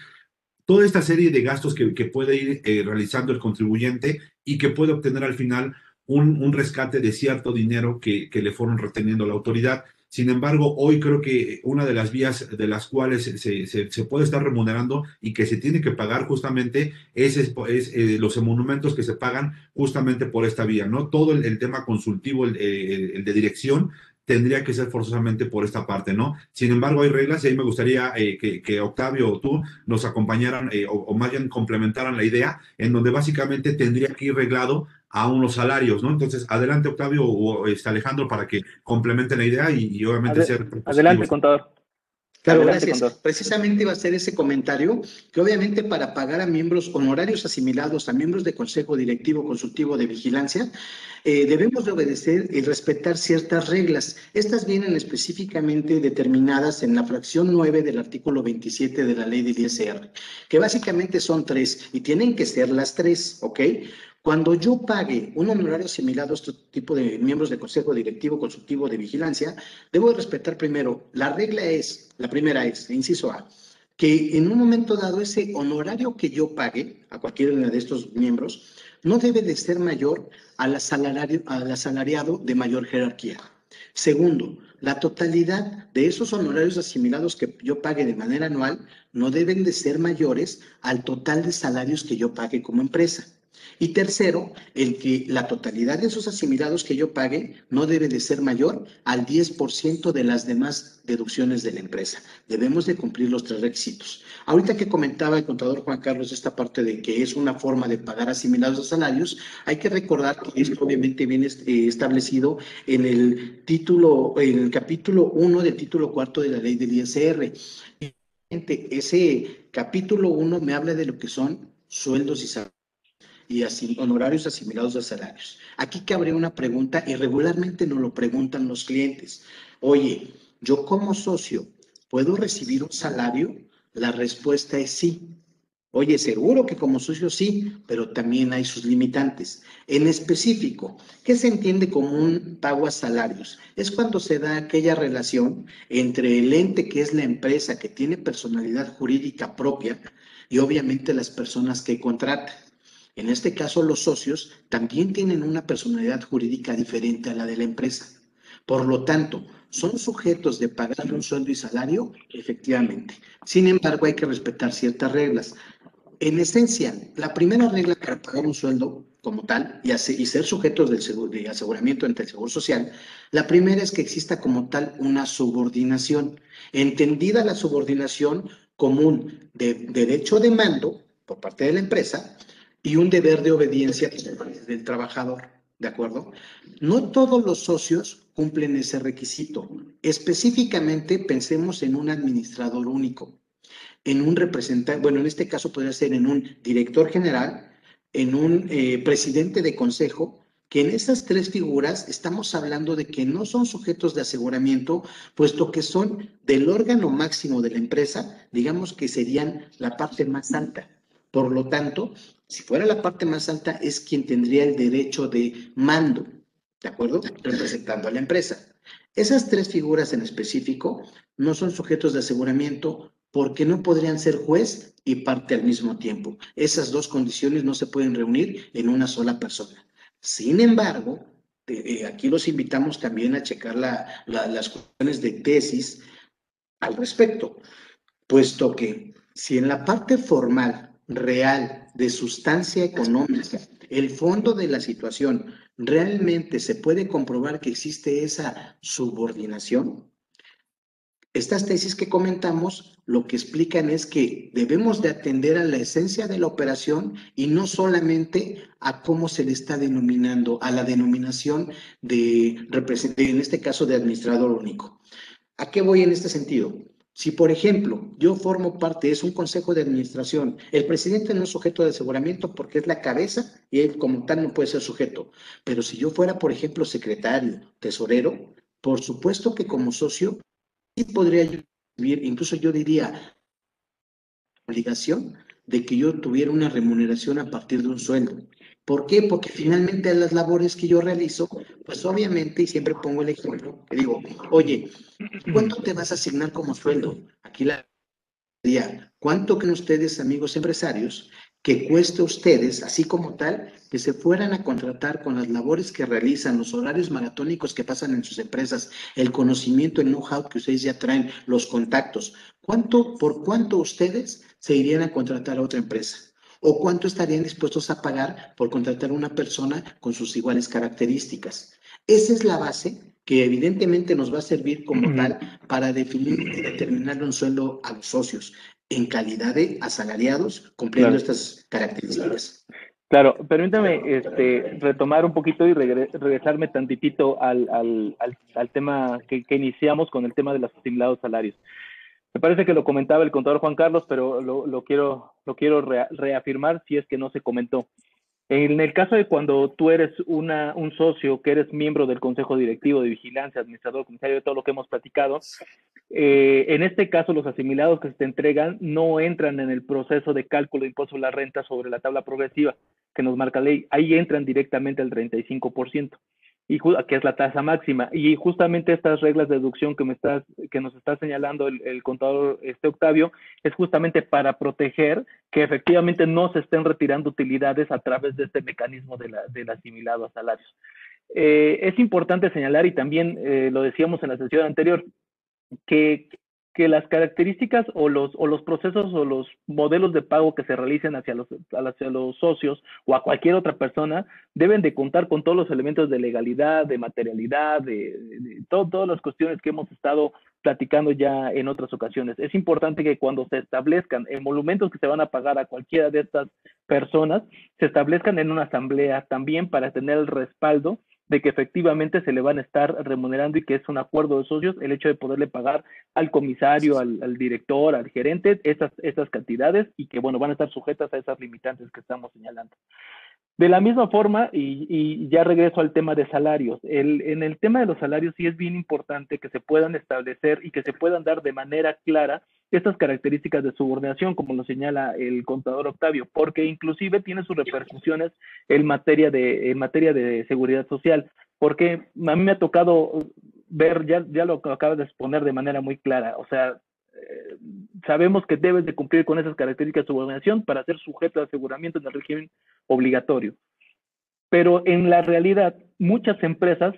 toda esta serie de gastos que, puede ir eh, realizando el contribuyente y que puede obtener al final un, rescate de cierto dinero que, que le fueron reteniendo la autoridad. Sin embargo, hoy creo que una de las vías de las cuales se, se, puede estar remunerando y que se tiene que pagar justamente es, es, eh, los monumentos que se pagan justamente por esta vía, ¿no? Todo el, tema consultivo, el, de dirección, tendría que ser forzosamente por esta parte, ¿no? Sin embargo, hay reglas y ahí me gustaría eh, que, Octavio o tú nos acompañaran eh, o, o, más bien complementaran la idea, en donde básicamente tendría que ir reglado a unos salarios, ¿no? Entonces, adelante Octavio o este Alejandro para que complementen la idea y, obviamente ser... Adelante, contador. Claro, gracias. Precisamente iba a ser ese comentario que obviamente para pagar a miembros honorarios asimilados, a miembros de consejo directivo consultivo de vigilancia, eh, debemos de obedecer y respetar ciertas reglas. Estas vienen específicamente determinadas en la fracción 9 del artículo 27 de la ley del ISR, que básicamente son tres y tienen que ser las tres, ¿ok? Cuando yo pague un honorario asimilado a este tipo de miembros del Consejo Directivo Consultivo de Vigilancia, debo respetar primero, la regla es, la primera es, inciso A, que en un momento dado ese honorario que yo pague a cualquiera de estos miembros no debe de ser mayor al asalariado, al asalariado de mayor jerarquía. Segundo, la totalidad de esos honorarios asimilados que yo pague de manera anual no deben de ser mayores al total de salarios que yo pague como empresa. Y tercero, el que la totalidad de esos asimilados que yo pague no debe de ser mayor al 10% de las demás deducciones de la empresa. Debemos de cumplir los tres requisitos. Ahorita que comentaba el contador Juan Carlos esta parte de que es una forma de pagar asimilados a salarios, hay que recordar que esto obviamente viene eh, establecido en el título, en el capítulo 1 del título cuarto de la ley del ISR. Ese capítulo 1 me habla de lo que son sueldos y salarios y honorarios asimilados a salarios. Aquí cabría una pregunta y regularmente nos lo preguntan los clientes. Oye, yo como socio, ¿puedo recibir un salario? La respuesta es sí. Oye, seguro que como socio sí, pero también hay sus limitantes. En específico, ¿qué se entiende como un pago a salarios? Es cuando se da aquella relación entre el ente que es la empresa que tiene personalidad jurídica propia y obviamente las personas que contratan. En este caso, los socios también tienen una personalidad jurídica diferente a la de la empresa. Por lo tanto, ¿son sujetos de pagar un sueldo y salario? Efectivamente. Sin embargo, hay que respetar ciertas reglas. En esencia, la primera regla para pagar un sueldo como tal y, ser sujetos del de aseguramiento ante el Seguro Social, la primera es que exista como tal una subordinación. Entendida la subordinación como un derecho de mando por parte de la empresa y un deber de obediencia del trabajador, ¿de acuerdo? No todos los socios cumplen ese requisito. Específicamente pensemos en un administrador único, en un representante, bueno, en este caso podría ser en un director general, en un eh, presidente de consejo, que en esas tres figuras estamos hablando de que no son sujetos de aseguramiento, puesto que son del órgano máximo de la empresa, digamos que serían la parte más alta. Por lo tanto, si fuera la parte más alta, es quien tendría el derecho de mando, ¿de acuerdo? Representando a la empresa. Esas tres figuras en específico no son sujetos de aseguramiento porque no podrían ser juez y parte al mismo tiempo. Esas dos condiciones no se pueden reunir en una sola persona. Sin embargo, eh, aquí los invitamos también a checar las cuestiones de tesis al respecto, puesto que si en la parte formal real de sustancia económica, el fondo de la situación, realmente se puede comprobar que existe esa subordinación. Estas tesis que comentamos lo que explican es que debemos de atender a la esencia de la operación y no solamente a cómo se le está denominando, a la denominación de, en este caso, de administrador único. ¿A qué voy en este sentido? Si, por ejemplo, yo formo parte, es un consejo de administración, el presidente no es sujeto de aseguramiento porque es la cabeza y él como tal no puede ser sujeto. Pero si yo fuera, por ejemplo, secretario, tesorero, por supuesto que como socio sí podría vivir, incluso yo diría, obligación de que yo tuviera una remuneración a partir de un sueldo. ¿Por qué? Porque finalmente las labores que yo realizo, pues obviamente, y siempre pongo el ejemplo, que digo, oye, ¿cuánto te vas a asignar como sueldo? Aquí la sería, ¿cuánto creen ustedes, amigos empresarios, que cueste a ustedes, así como tal, que se fueran a contratar con las labores que realizan, los horarios maratónicos que pasan en sus empresas, el conocimiento, el know-how que ustedes ya traen, los contactos. ¿Cuánto, por cuánto ustedes se irían a contratar a otra empresa? ¿O cuánto estarían dispuestos a pagar por contratar a una persona con sus iguales características? Esa es la base que evidentemente nos va a servir como tal para definir y determinar un sueldo a los socios en calidad de asalariados cumpliendo estas características. Claro, permítame este, retomar un poquito y regresarme tantitito al, al, al, tema que, que, iniciamos con el tema de los asimilados salarios. Me parece que lo comentaba el contador Juan Carlos, pero lo, quiero, lo quiero reafirmar si es que no se comentó. En el caso de cuando tú eres una, un socio, que eres miembro del consejo directivo de vigilancia, administrador, comisario de todo lo que hemos platicado, eh, en este caso los asimilados que se te entregan no entran en el proceso de cálculo de impuesto a la renta sobre la tabla progresiva que nos marca la ley. Ahí entran directamente al 35% y que es la tasa máxima. Y justamente estas reglas de deducción que, me estás, que nos está señalando el, contador este Octavio es justamente para proteger que efectivamente no se estén retirando utilidades a través de este mecanismo de la, del asimilado a salarios. Eh, es importante señalar, y también eh, lo decíamos en la sesión anterior, que que las características o los, o los procesos o los modelos de pago que se realicen hacia los, hacia los socios o a cualquier otra persona deben de contar con todos los elementos de legalidad, de materialidad, de, todas las cuestiones que hemos estado platicando ya en otras ocasiones. Es importante que cuando se establezcan emolumentos que se van a pagar a cualquiera de estas personas, se establezcan en una asamblea también para tener el respaldo de que efectivamente se le van a estar remunerando y que es un acuerdo de socios el hecho de poderle pagar al comisario, al, director, al gerente, esas, esas cantidades y que, bueno, van a estar sujetas a esas limitantes que estamos señalando. De la misma forma, y, ya regreso al tema de salarios, en el tema de los salarios sí es bien importante que se puedan establecer y que se puedan dar de manera clara estas características de subordinación, como lo señala el contador Octavio, porque inclusive tiene sus repercusiones en materia de, en materia de seguridad social, porque a mí me ha tocado ver, ya, ya lo acabas de exponer de manera muy clara, o sea, sabemos que debes de cumplir con esas características de subordinación para ser sujeto de aseguramiento en el régimen obligatorio. Pero en la realidad, muchas empresas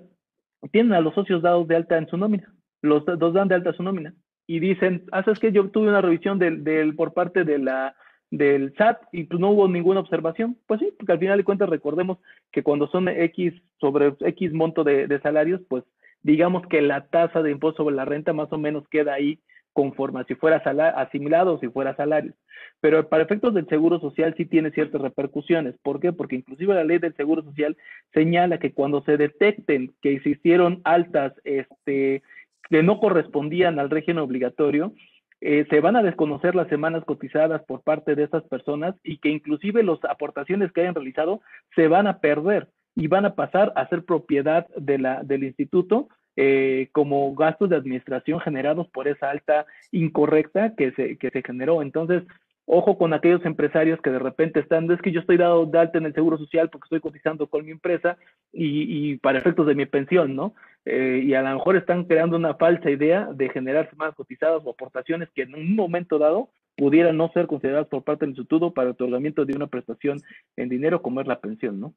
tienen a los socios dados de alta en su nómina, los dos dan de alta su nómina y dicen, ah, es que yo tuve una revisión del, del, por parte de la, del SAT y pues no hubo ninguna observación. Pues sí, porque al final de cuentas recordemos que cuando son X sobre X monto de salarios, pues digamos que la tasa de impuesto sobre la renta más o menos queda ahí conforme si fuera asimilado si fuera salario. Pero para efectos del Seguro Social sí tiene ciertas repercusiones. ¿Por qué? Porque inclusive la ley del Seguro Social señala que cuando se detecten que existieron altas este, que no correspondían al régimen obligatorio, eh, se van a desconocer las semanas cotizadas por parte de estas personas y que inclusive las aportaciones que hayan realizado se van a perder y van a pasar a ser propiedad de la, del instituto eh, como gastos de administración generados por esa alta incorrecta que se, que se generó. Entonces, ojo con aquellos empresarios que de repente están, es que yo estoy dado de alta en el Seguro Social porque estoy cotizando con mi empresa y, y para efectos de mi pensión, ¿no? Eh, y a lo mejor están creando una falsa idea de generar semanas cotizadas o aportaciones que en un momento dado pudieran no ser consideradas por parte del instituto para el otorgamiento de una prestación en dinero como es la pensión, ¿no?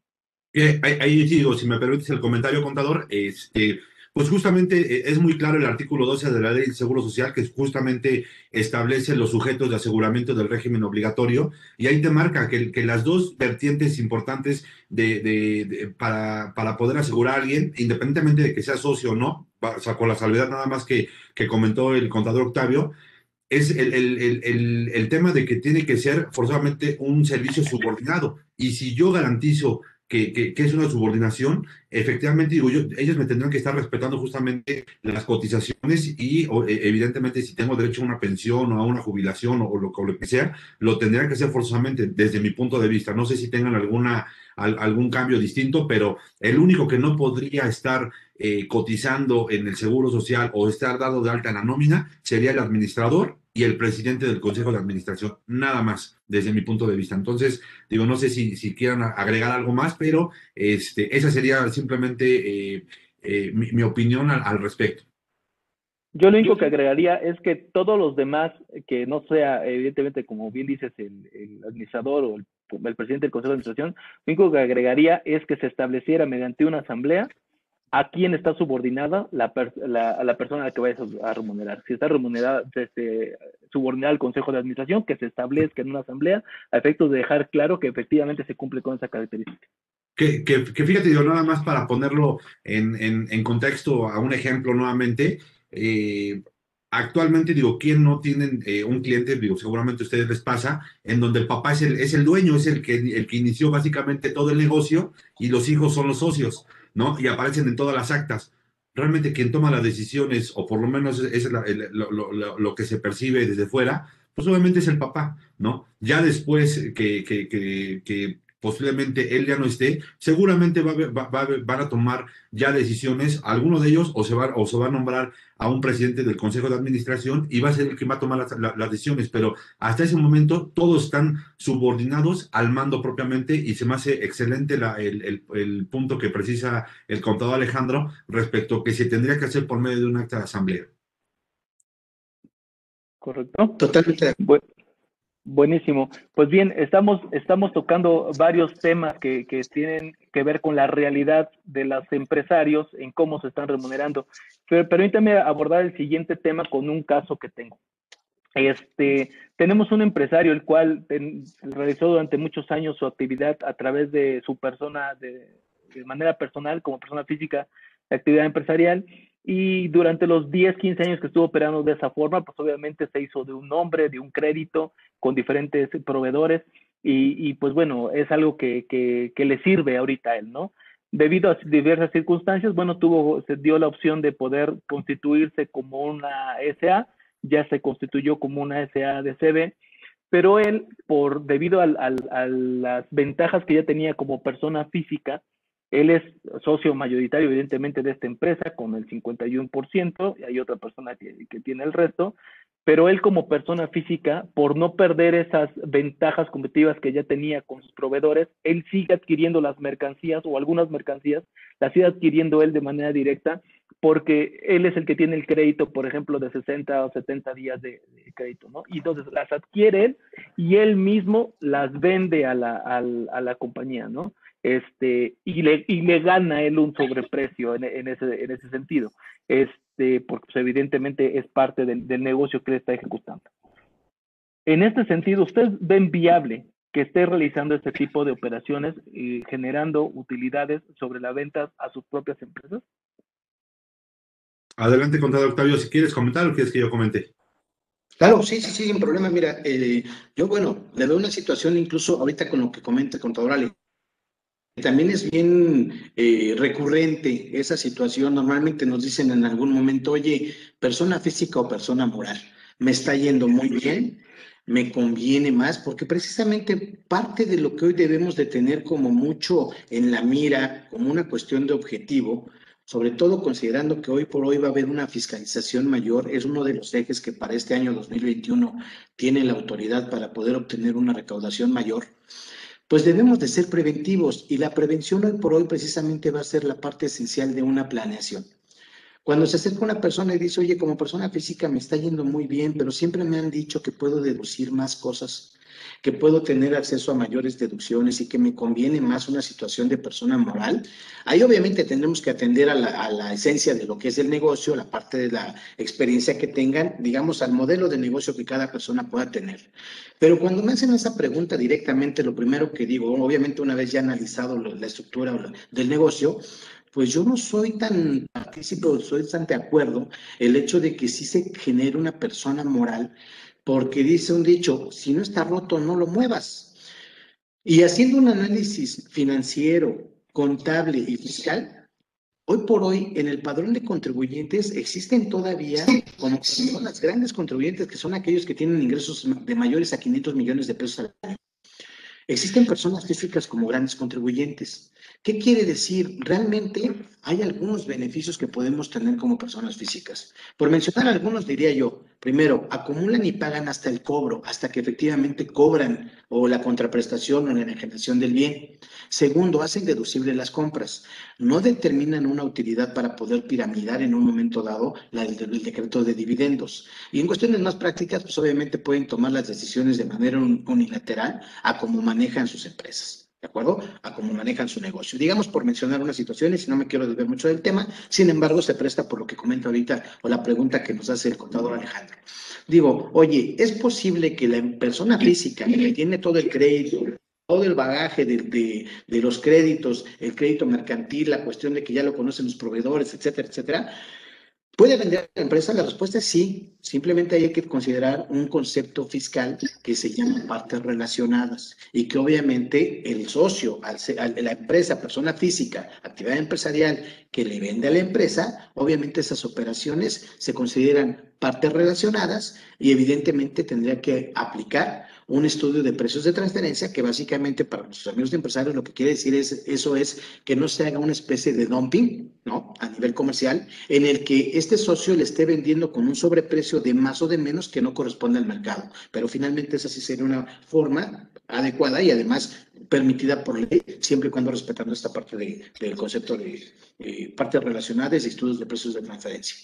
Eh, ahí, ahí digo, si me permites el comentario, contador, este pues justamente eh, es muy claro el artículo 12 de la Ley del Seguro Social que justamente establece los sujetos de aseguramiento del régimen obligatorio y ahí te marca que, las dos vertientes importantes de, para, para, poder asegurar a alguien, independientemente de que sea socio o no, o sea, con la salvedad nada más que, que comentó el contador Octavio, es el, el, el, el tema de que tiene que ser forzosamente un servicio subordinado. Y si yo garantizo que, que, es una subordinación, efectivamente, digo yo, ellos me tendrán que estar respetando justamente las cotizaciones y e, evidentemente si tengo derecho a una pensión o a una jubilación o, lo, que sea, lo tendrían que hacer forzosamente desde mi punto de vista. No sé si tengan alguna, algún cambio distinto, pero el único que no podría estar eh, cotizando en el Seguro Social o estar dado de alta en la nómina sería el administrador y el presidente del Consejo de Administración, nada más, desde mi punto de vista. Entonces, digo, no sé si, si quieran agregar algo más, pero este, esa sería simplemente eh, eh, mi, opinión al, respecto. Yo lo único que agregaría es que todos los demás, que no sea, evidentemente, como bien dices, el, administrador o el, presidente del Consejo de Administración, lo único que agregaría es que se estableciera mediante una asamblea a quién está subordinada la, la, persona a la que vaya a remunerar. Si está remunerada, este, subordinada al Consejo de Administración, que se establezca en una asamblea a efectos de dejar claro que efectivamente se cumple con esa característica. Que, que, fíjate, yo nada más para ponerlo en, en, en contexto a un ejemplo nuevamente, eh, actualmente, digo, ¿quién no tienen eh, un cliente? Digo, seguramente a ustedes les pasa, en donde el papá es el, es el dueño, es el que, el que inició básicamente todo el negocio y los hijos son los socios, ¿no? Y aparecen en todas las actas. Realmente quien toma las decisiones, o por lo menos es lo, que se percibe desde fuera, pues obviamente es el papá, ¿no? Ya después que, que, que posiblemente él ya no esté, seguramente va, van a tomar ya decisiones, alguno de ellos o se, va, o se va a nombrar a un presidente del Consejo de Administración y va a ser el que va a tomar las, decisiones, pero hasta ese momento todos están subordinados al mando propiamente y se me hace excelente el, el, punto que precisa el contador Alejandro respecto a que se tendría que hacer por medio de un acta de asamblea. Correcto. Totalmente. Bueno, Buenísimo. Pues bien, estamos, estamos tocando varios temas que, que, tienen que ver con la realidad de los empresarios en cómo se están remunerando. Pero permítame abordar el siguiente tema con un caso que tengo. Este, tenemos un empresario el cual realizó durante muchos años su actividad a través de su persona, de, de manera personal, como persona física, de actividad empresarial, y durante los 10, 15 años que estuvo operando de esa forma, pues obviamente se hizo de un nombre, de un crédito con diferentes proveedores y, pues bueno, es algo que, que, le sirve ahorita a él, ¿no? Debido a diversas circunstancias, bueno, tuvo, se dio la opción de poder constituirse como una SA, ya se constituyó como una SA de CB, pero él, por debido a las ventajas que ya tenía como persona física, él es socio mayoritario, evidentemente, de esta empresa con el 51%, y hay otra persona que, tiene el resto, pero él como persona física, por no perder esas ventajas competitivas que ya tenía con sus proveedores, él sigue adquiriendo las mercancías o algunas mercancías, las sigue adquiriendo él de manera directa, porque él es el que tiene el crédito, por ejemplo, de 60 o 70 días de, crédito, ¿no? Y entonces las adquiere él y él mismo las vende a la, a la compañía, ¿no? Este, y, le, y le gana él un sobreprecio en, en, ese, en ese sentido, este, porque pues, evidentemente es parte del, del negocio que le está ejecutando. En este sentido, ¿ustedes ven viable que esté realizando este tipo de operaciones y generando utilidades sobre la venta a sus propias empresas? Adelante, contador Octavio, si quieres comentar o quieres que yo comente. Claro, sí, sí, sí, sin problema. Mira, eh, yo, bueno, le veo una situación incluso ahorita con lo que comenta el contador Ale. También es bien eh, recurrente esa situación. Normalmente nos dicen en algún momento, oye, persona física o persona moral, me está yendo muy bien, me conviene más, porque precisamente parte de lo que hoy debemos de tener como mucho en la mira, como una cuestión de objetivo, sobre todo considerando que hoy por hoy va a haber una fiscalización mayor, es uno de los ejes que para este año 2021 tiene la autoridad para poder obtener una recaudación mayor pues debemos de ser preventivos y la prevención hoy por hoy precisamente va a ser la parte esencial de una planeación. Cuando se acerca una persona y dice, oye, como persona física me está yendo muy bien, pero siempre me han dicho que puedo deducir más cosas que puedo tener acceso a mayores deducciones y que me conviene más una situación de persona moral, ahí obviamente tendremos que atender a la, esencia de lo que es el negocio, la parte de la experiencia que tengan, digamos, al modelo de negocio que cada persona pueda tener. Pero cuando me hacen esa pregunta directamente, lo primero que digo, obviamente una vez ya analizado la estructura del negocio, pues yo no soy tan partícipe, soy tan de acuerdo el hecho de que sí se genere una persona moral porque dice un dicho, si no está roto, no lo muevas. Y haciendo un análisis financiero, contable y fiscal, hoy por hoy en el padrón de contribuyentes existen todavía, como son las grandes contribuyentes, que son aquellos que tienen ingresos de mayores a 500 millones de pesos al año. Existen personas físicas como grandes contribuyentes. ¿Qué quiere decir? Realmente hay algunos beneficios que podemos tener como personas físicas. Por mencionar algunos, diría yo, primero, acumulan y pagan hasta el cobro, hasta que efectivamente cobran o la contraprestación o la enajenación del bien. Segundo, hacen deducibles las compras. No determinan una utilidad para poder piramidar en un momento dado el, el decreto de dividendos. Y en cuestiones más prácticas, pues obviamente pueden tomar las decisiones de manera unilateral a cómo manejan sus empresas. ¿De acuerdo? A cómo manejan su negocio. Digamos, por mencionar unas situaciones, y no me quiero desviar mucho del tema, sin embargo, se presta por lo que comenta ahorita o la pregunta que nos hace el contador Alejandro. Digo, oye, ¿es posible que la persona física que tiene todo el crédito, todo el bagaje de, de, de, los créditos, el crédito mercantil, la cuestión de que ya lo conocen los proveedores, etcétera, etcétera, ¿Puede vender la empresa? La respuesta es sí. Simplemente hay que considerar un concepto fiscal que se llama partes relacionadas y que obviamente el socio, la empresa, persona física, actividad empresarial que le vende a la empresa, obviamente esas operaciones se consideran partes relacionadas y evidentemente tendría que aplicar un estudio de precios de transferencia que básicamente para nuestros amigos de empresarios lo que quiere decir es eso es que no se haga una especie de dumping, ¿no? A nivel comercial, en el que este socio le esté vendiendo con un sobreprecio de más o de menos que no corresponde al mercado. Pero finalmente esa sí sería una forma adecuada y además permitida por ley, siempre y cuando respetando esta parte del concepto de eh, partes relacionadas y estudios de precios de transferencia.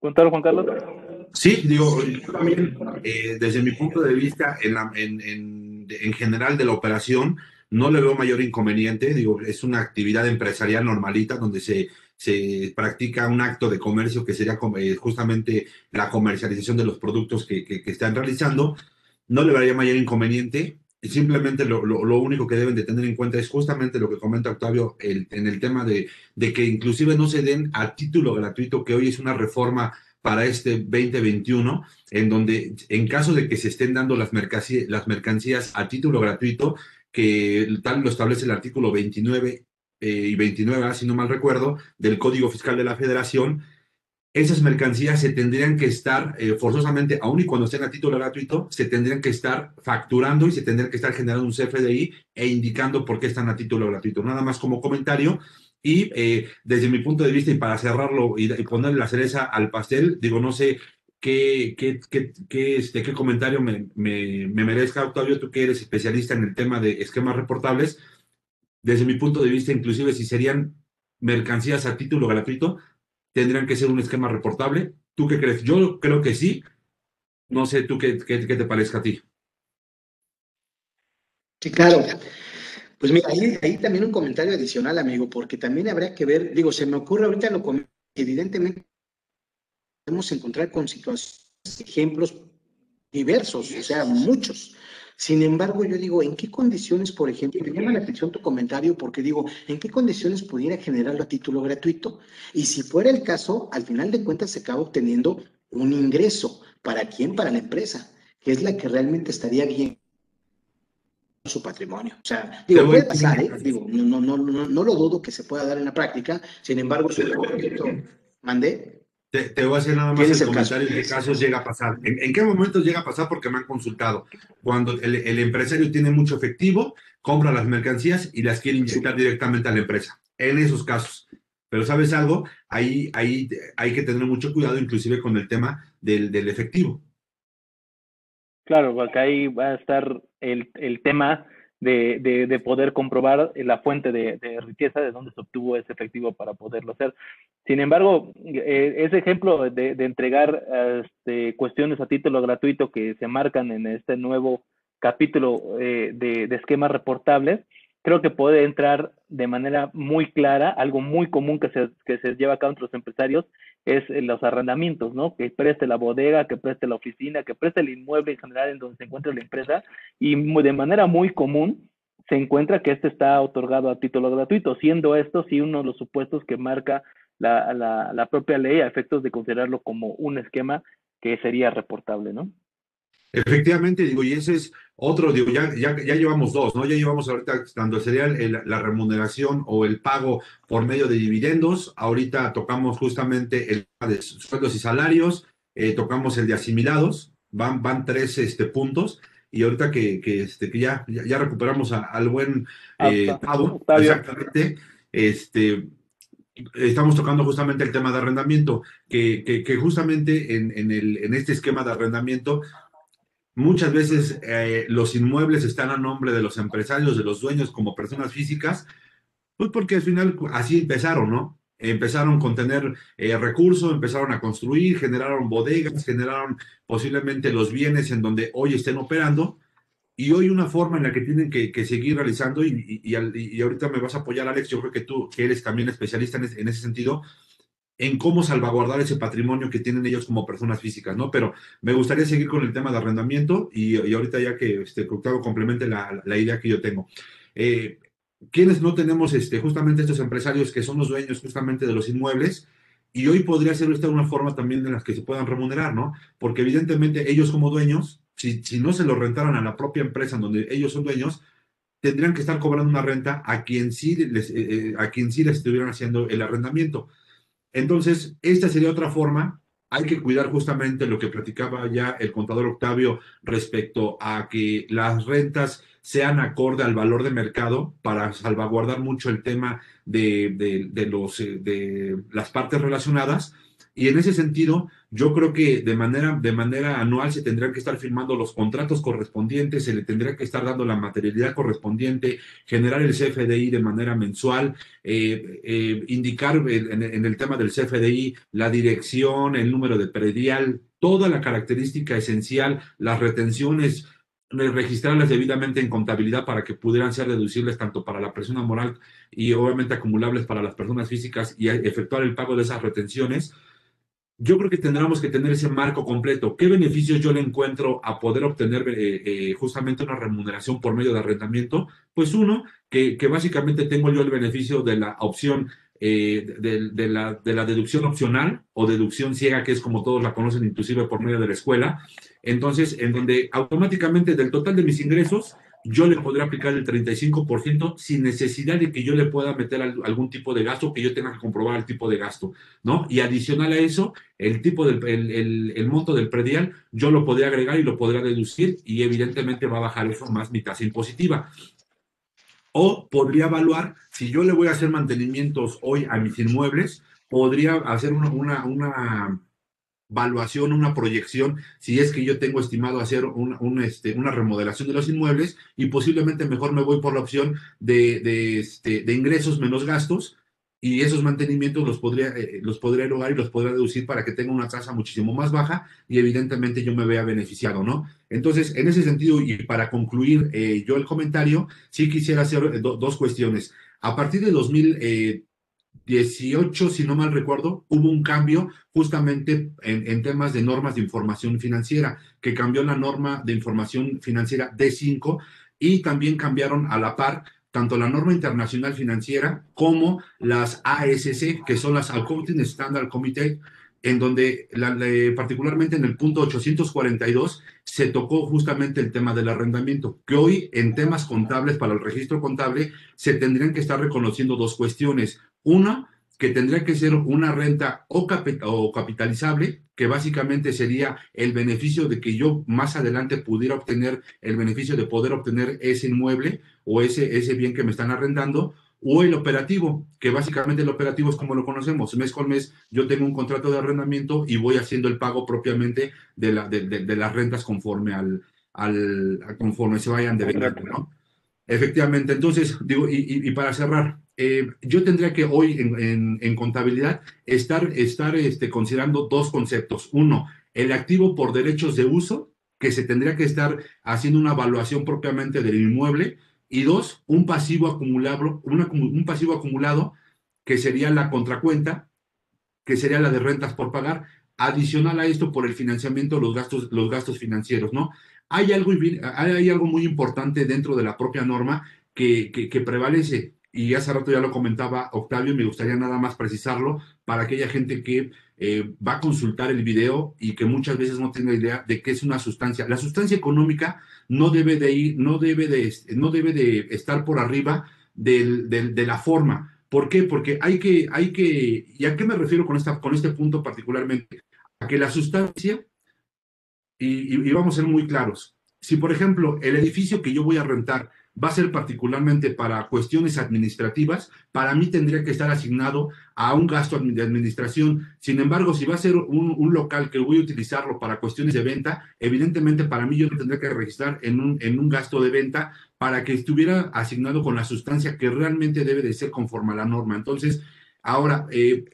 ¿Contar, Juan Carlos? Sí, digo, también, eh, desde mi punto de vista, en, en, en, en, general de la operación, no le veo mayor inconveniente. Digo, es una actividad empresarial normalita donde se, se practica un acto de comercio que sería eh, justamente la comercialización de los productos que, que, están realizando. No le vería mayor inconveniente. Simplemente lo, lo, único que deben de tener en cuenta es justamente lo que comenta Octavio en el tema de, de que inclusive no se den a título gratuito, que hoy es una reforma para este 2021, en donde en caso de que se estén dando las mercancías, las mercancías a título gratuito, que tal lo establece el artículo 29 eh, y 29, si no mal recuerdo, del Código Fiscal de la Federación, esas mercancías se tendrían que estar eh, forzosamente, aun y cuando estén a título gratuito, se tendrían que estar facturando y se tendrían que estar generando un CFDI e indicando por qué están a título gratuito. Nada más como comentario, y eh, desde mi punto de vista, y para cerrarlo y, y, ponerle la cereza al pastel, digo, no sé qué, qué, qué, qué, este, qué comentario me, me, me, merezca, Octavio, tú que eres especialista en el tema de esquemas reportables. Desde mi punto de vista, inclusive si serían mercancías a título gratuito, tendrían que ser un esquema reportable. ¿Tú qué crees? Yo creo que sí. No sé, ¿tú qué, qué, qué te parezca a ti? Sí, claro. Pues mira, ahí, ahí, también un [LAUGHS] comentario adicional, amigo, porque también habría que ver, digo, se me ocurre ahorita lo que evidentemente podemos encontrar con situaciones, ejemplos diversos, o sea, muchos. Sin embargo, yo digo, ¿en qué condiciones, por ejemplo, me llama la atención tu comentario porque digo, ¿en qué condiciones pudiera generarlo a título gratuito? Y si fuera el caso, al final de cuentas se acaba obteniendo un ingreso. ¿Para quién? Para la empresa, que es la que realmente estaría bien su patrimonio. O sea, digo, puede pasar, ¿eh? digo, no, no, no, no, lo dudo que se pueda dar en la práctica, sin embargo, su mandé. Te, te, voy a hacer nada más el, el comentario en qué casos llega a pasar. ¿En, ¿En, qué momentos llega a pasar? Porque me han consultado. Cuando el, el, empresario tiene mucho efectivo, compra las mercancías y las quiere inyectar directamente a la empresa. En esos casos. Pero ¿sabes algo? Ahí, ahí hay que tener mucho cuidado, inclusive con el tema del, del efectivo. Claro, porque ahí va a estar el, el tema de, de, de, poder comprobar la fuente de, riqueza de dónde se obtuvo ese efectivo para poderlo hacer. Sin embargo, eh, ese ejemplo de, entregar este, cuestiones a título gratuito que se marcan en este nuevo capítulo eh, de esquemas reportables, creo que puede entrar de manera muy clara, algo muy común que se, que se lleva a cabo entre los empresarios, es los arrendamientos, ¿no? Que preste la bodega, que preste la oficina, que preste el inmueble en general en donde se encuentra la empresa y de manera muy común se encuentra que este está otorgado a título gratuito, siendo esto sí uno de los supuestos que marca la, la, la propia ley a efectos de considerarlo como un esquema que sería reportable, ¿no? Efectivamente, digo, y ese es otro, digo, ya, ya, ya llevamos dos, ¿no? Ya llevamos ahorita, tanto sería el, la remuneración o el pago por medio de dividendos, ahorita tocamos justamente el de sueldos y salarios, eh, tocamos el de asimilados, van, van tres este, puntos, y ahorita que, que, este, que ya, ya, recuperamos al buen eh, exactamente, este, estamos tocando justamente el tema de arrendamiento, que, que, justamente en, en, el, en este esquema de arrendamiento Muchas veces eh, los inmuebles están a nombre de los empresarios, de los dueños como personas físicas, pues porque al final así empezaron, ¿no? Empezaron con tener eh, recursos, empezaron a construir, generaron bodegas, generaron posiblemente los bienes en donde hoy estén operando y hoy una forma en la que tienen que, seguir realizando y, y, ahorita me vas a apoyar, Alex, yo creo que tú, que eres también especialista en, en ese sentido, en cómo salvaguardar ese patrimonio que tienen ellos como personas físicas, ¿no? Pero me gustaría seguir con el tema de arrendamiento y, ahorita ya que este, Octavio complemente la, la, idea que yo tengo. Eh, ¿Quiénes no tenemos este, justamente estos empresarios que son los dueños justamente de los inmuebles? Y hoy podría ser esta una forma también de las que se puedan remunerar, ¿no? Porque evidentemente ellos como dueños, si, si no se lo rentaran a la propia empresa donde ellos son dueños, tendrían que estar cobrando una renta a quien sí les, eh, eh, a quien sí les estuvieran haciendo el arrendamiento. Entonces, esta sería otra forma. Hay que cuidar justamente lo que platicaba ya el contador Octavio respecto a que las rentas sean acorde al valor de mercado para salvaguardar mucho el tema de, los, eh, de las partes relacionadas y en ese sentido, yo creo que de manera, de manera anual se tendrían que estar firmando los contratos correspondientes, se le tendría que estar dando la materialidad correspondiente, generar el CFDI de manera mensual, eh, eh, indicar en, en, el tema del CFDI la dirección, el número de predial, toda la característica esencial, las retenciones registrarlas debidamente en contabilidad para que pudieran ser deducibles tanto para la persona moral y obviamente acumulables para las personas físicas y efectuar el pago de esas retenciones yo creo que tendríamos que tener ese marco completo. ¿Qué beneficios yo le encuentro a poder obtener eh, eh, justamente una remuneración por medio de arrendamiento? Pues uno, que, que básicamente tengo yo el beneficio de la opción eh, de, la, de la deducción opcional o deducción ciega, que es como todos la conocen, inclusive por medio de la escuela. Entonces, en donde automáticamente del total de mis ingresos, yo le podré aplicar el 35% sin necesidad de que yo le pueda meter algún tipo de gasto, que yo tenga que comprobar el tipo de gasto, ¿no? Y adicional a eso, el tipo del el, monto del predial, yo lo podría agregar y lo podría deducir y evidentemente va a bajar eso más mi tasa impositiva. O podría evaluar, si yo le voy a hacer mantenimientos hoy a mis inmuebles, podría hacer una, una valuación, una proyección, si es que yo tengo estimado hacer un, este, una remodelación de los inmuebles y posiblemente mejor me voy por la opción de, de, este, ingresos menos gastos y esos mantenimientos los podría, eh, los podría lograr y los podría deducir para que tenga una tasa muchísimo más baja y evidentemente yo me vea beneficiado, ¿no? Entonces, en ese sentido, y para concluir eh, yo el comentario, sí quisiera hacer eh, dos cuestiones. A partir de 2000, 18, si no mal recuerdo, hubo un cambio justamente en, temas de normas de información financiera, que cambió la norma de información financiera D5 y también cambiaron a la par tanto la norma internacional financiera como las ASC, que son las Accounting Standard Committee, en donde particularmente en el punto 842 se tocó justamente el tema del arrendamiento, que hoy en temas contables para el registro contable se tendrían que estar reconociendo dos cuestiones. Una, que tendría que ser una renta o, capitalizable, que básicamente sería el beneficio de que yo más adelante pudiera obtener el beneficio de poder obtener ese inmueble o ese, ese bien que me están arrendando, o el operativo, que básicamente el operativo es como lo conocemos, mes con mes yo tengo un contrato de arrendamiento y voy haciendo el pago propiamente de, la, de, las rentas conforme al, al conforme se vayan de ¿no? Efectivamente, entonces, digo, y, para cerrar, eh, yo tendría que hoy en, contabilidad estar, estar este, considerando dos conceptos. Uno, el activo por derechos de uso, que se tendría que estar haciendo una evaluación propiamente del inmueble. Y dos, un pasivo acumulado, un pasivo acumulado que sería la contracuenta, que sería la de rentas por pagar, adicional a esto por el financiamiento, los gastos, los gastos financieros, ¿no? Hay algo, hay algo muy importante dentro de la propia norma que, que, prevalece, y hace rato ya lo comentaba Octavio, me gustaría nada más precisarlo para aquella gente que eh, va a consultar el video y que muchas veces no tiene idea de qué es una sustancia. La sustancia económica no debe de ir, no debe de, no debe de estar por arriba de la forma. ¿Por qué? Porque hay que, hay que, ¿y a qué me refiero con, esta, con este punto particularmente? A que la sustancia y, vamos a ser muy claros, si por ejemplo el edificio que yo voy a rentar va a ser particularmente para cuestiones administrativas, para mí tendría que estar asignado a un gasto de administración. Sin embargo, si va a ser un, local que voy a utilizarlo para cuestiones de venta, evidentemente para mí yo tendría que registrar en un, en un gasto de venta para que estuviera asignado con la sustancia que realmente debe de ser conforme a la norma. Entonces, ahora, eh,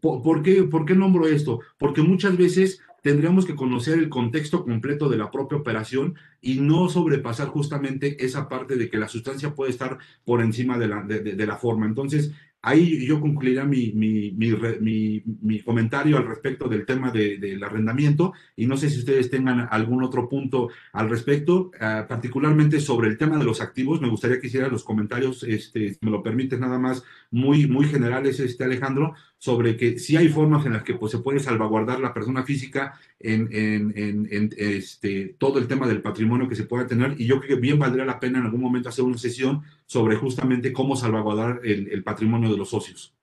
¿por, qué, ¿por qué nombro esto? Porque muchas veces tendríamos que conocer el contexto completo de la propia operación y no sobrepasar justamente esa parte de que la sustancia puede estar por encima de la, de la forma. Entonces, Ahí yo concluiría mi, mi, mi, mi, comentario al respecto del tema de, del arrendamiento y no sé si ustedes tengan algún otro punto al respecto, ah, particularmente sobre el tema de los activos. Me gustaría que hicieran los comentarios, este, si me lo permites, nada más muy, muy generales, este, Alejandro, sobre que si hay formas en las que pues, se puede salvaguardar la persona física en, en, en, este, todo el tema del patrimonio que se pueda tener y yo creo que bien valdría la pena en algún momento hacer una sesión sobre justamente cómo salvaguardar el, el patrimonio de los socios.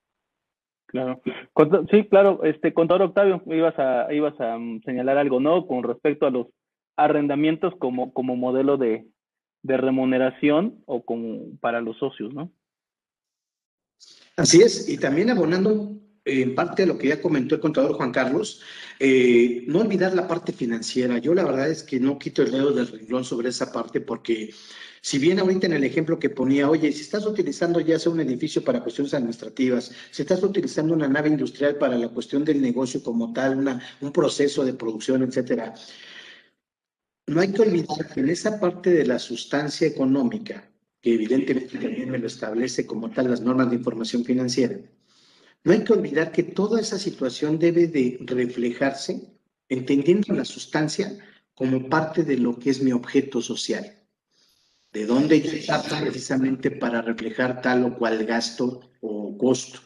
Claro. Sí, claro, este contador Octavio, ibas a, ibas a mm, señalar algo, ¿no? Con respecto a los arrendamientos como, como modelo de, de remuneración o como para los socios, ¿no? Así es, y también abonando en parte a lo que ya comentó el contador Juan Carlos, eh, no olvidar la parte financiera. Yo la verdad es que no quito el dedo del renglón sobre esa parte porque si bien ahorita en el ejemplo que ponía, oye, si estás utilizando ya sea un edificio para cuestiones administrativas, si estás utilizando una nave industrial para la cuestión del negocio como tal, una, un proceso de producción, etcétera, no hay que olvidar que en esa parte de la sustancia económica, que evidentemente también me lo establece como tal las normas de información financiera, no hay que olvidar que toda esa situación debe de reflejarse entendiendo la sustancia como parte de lo que es mi objeto social. De dónde yo precisamente para reflejar tal o cual gasto o costo.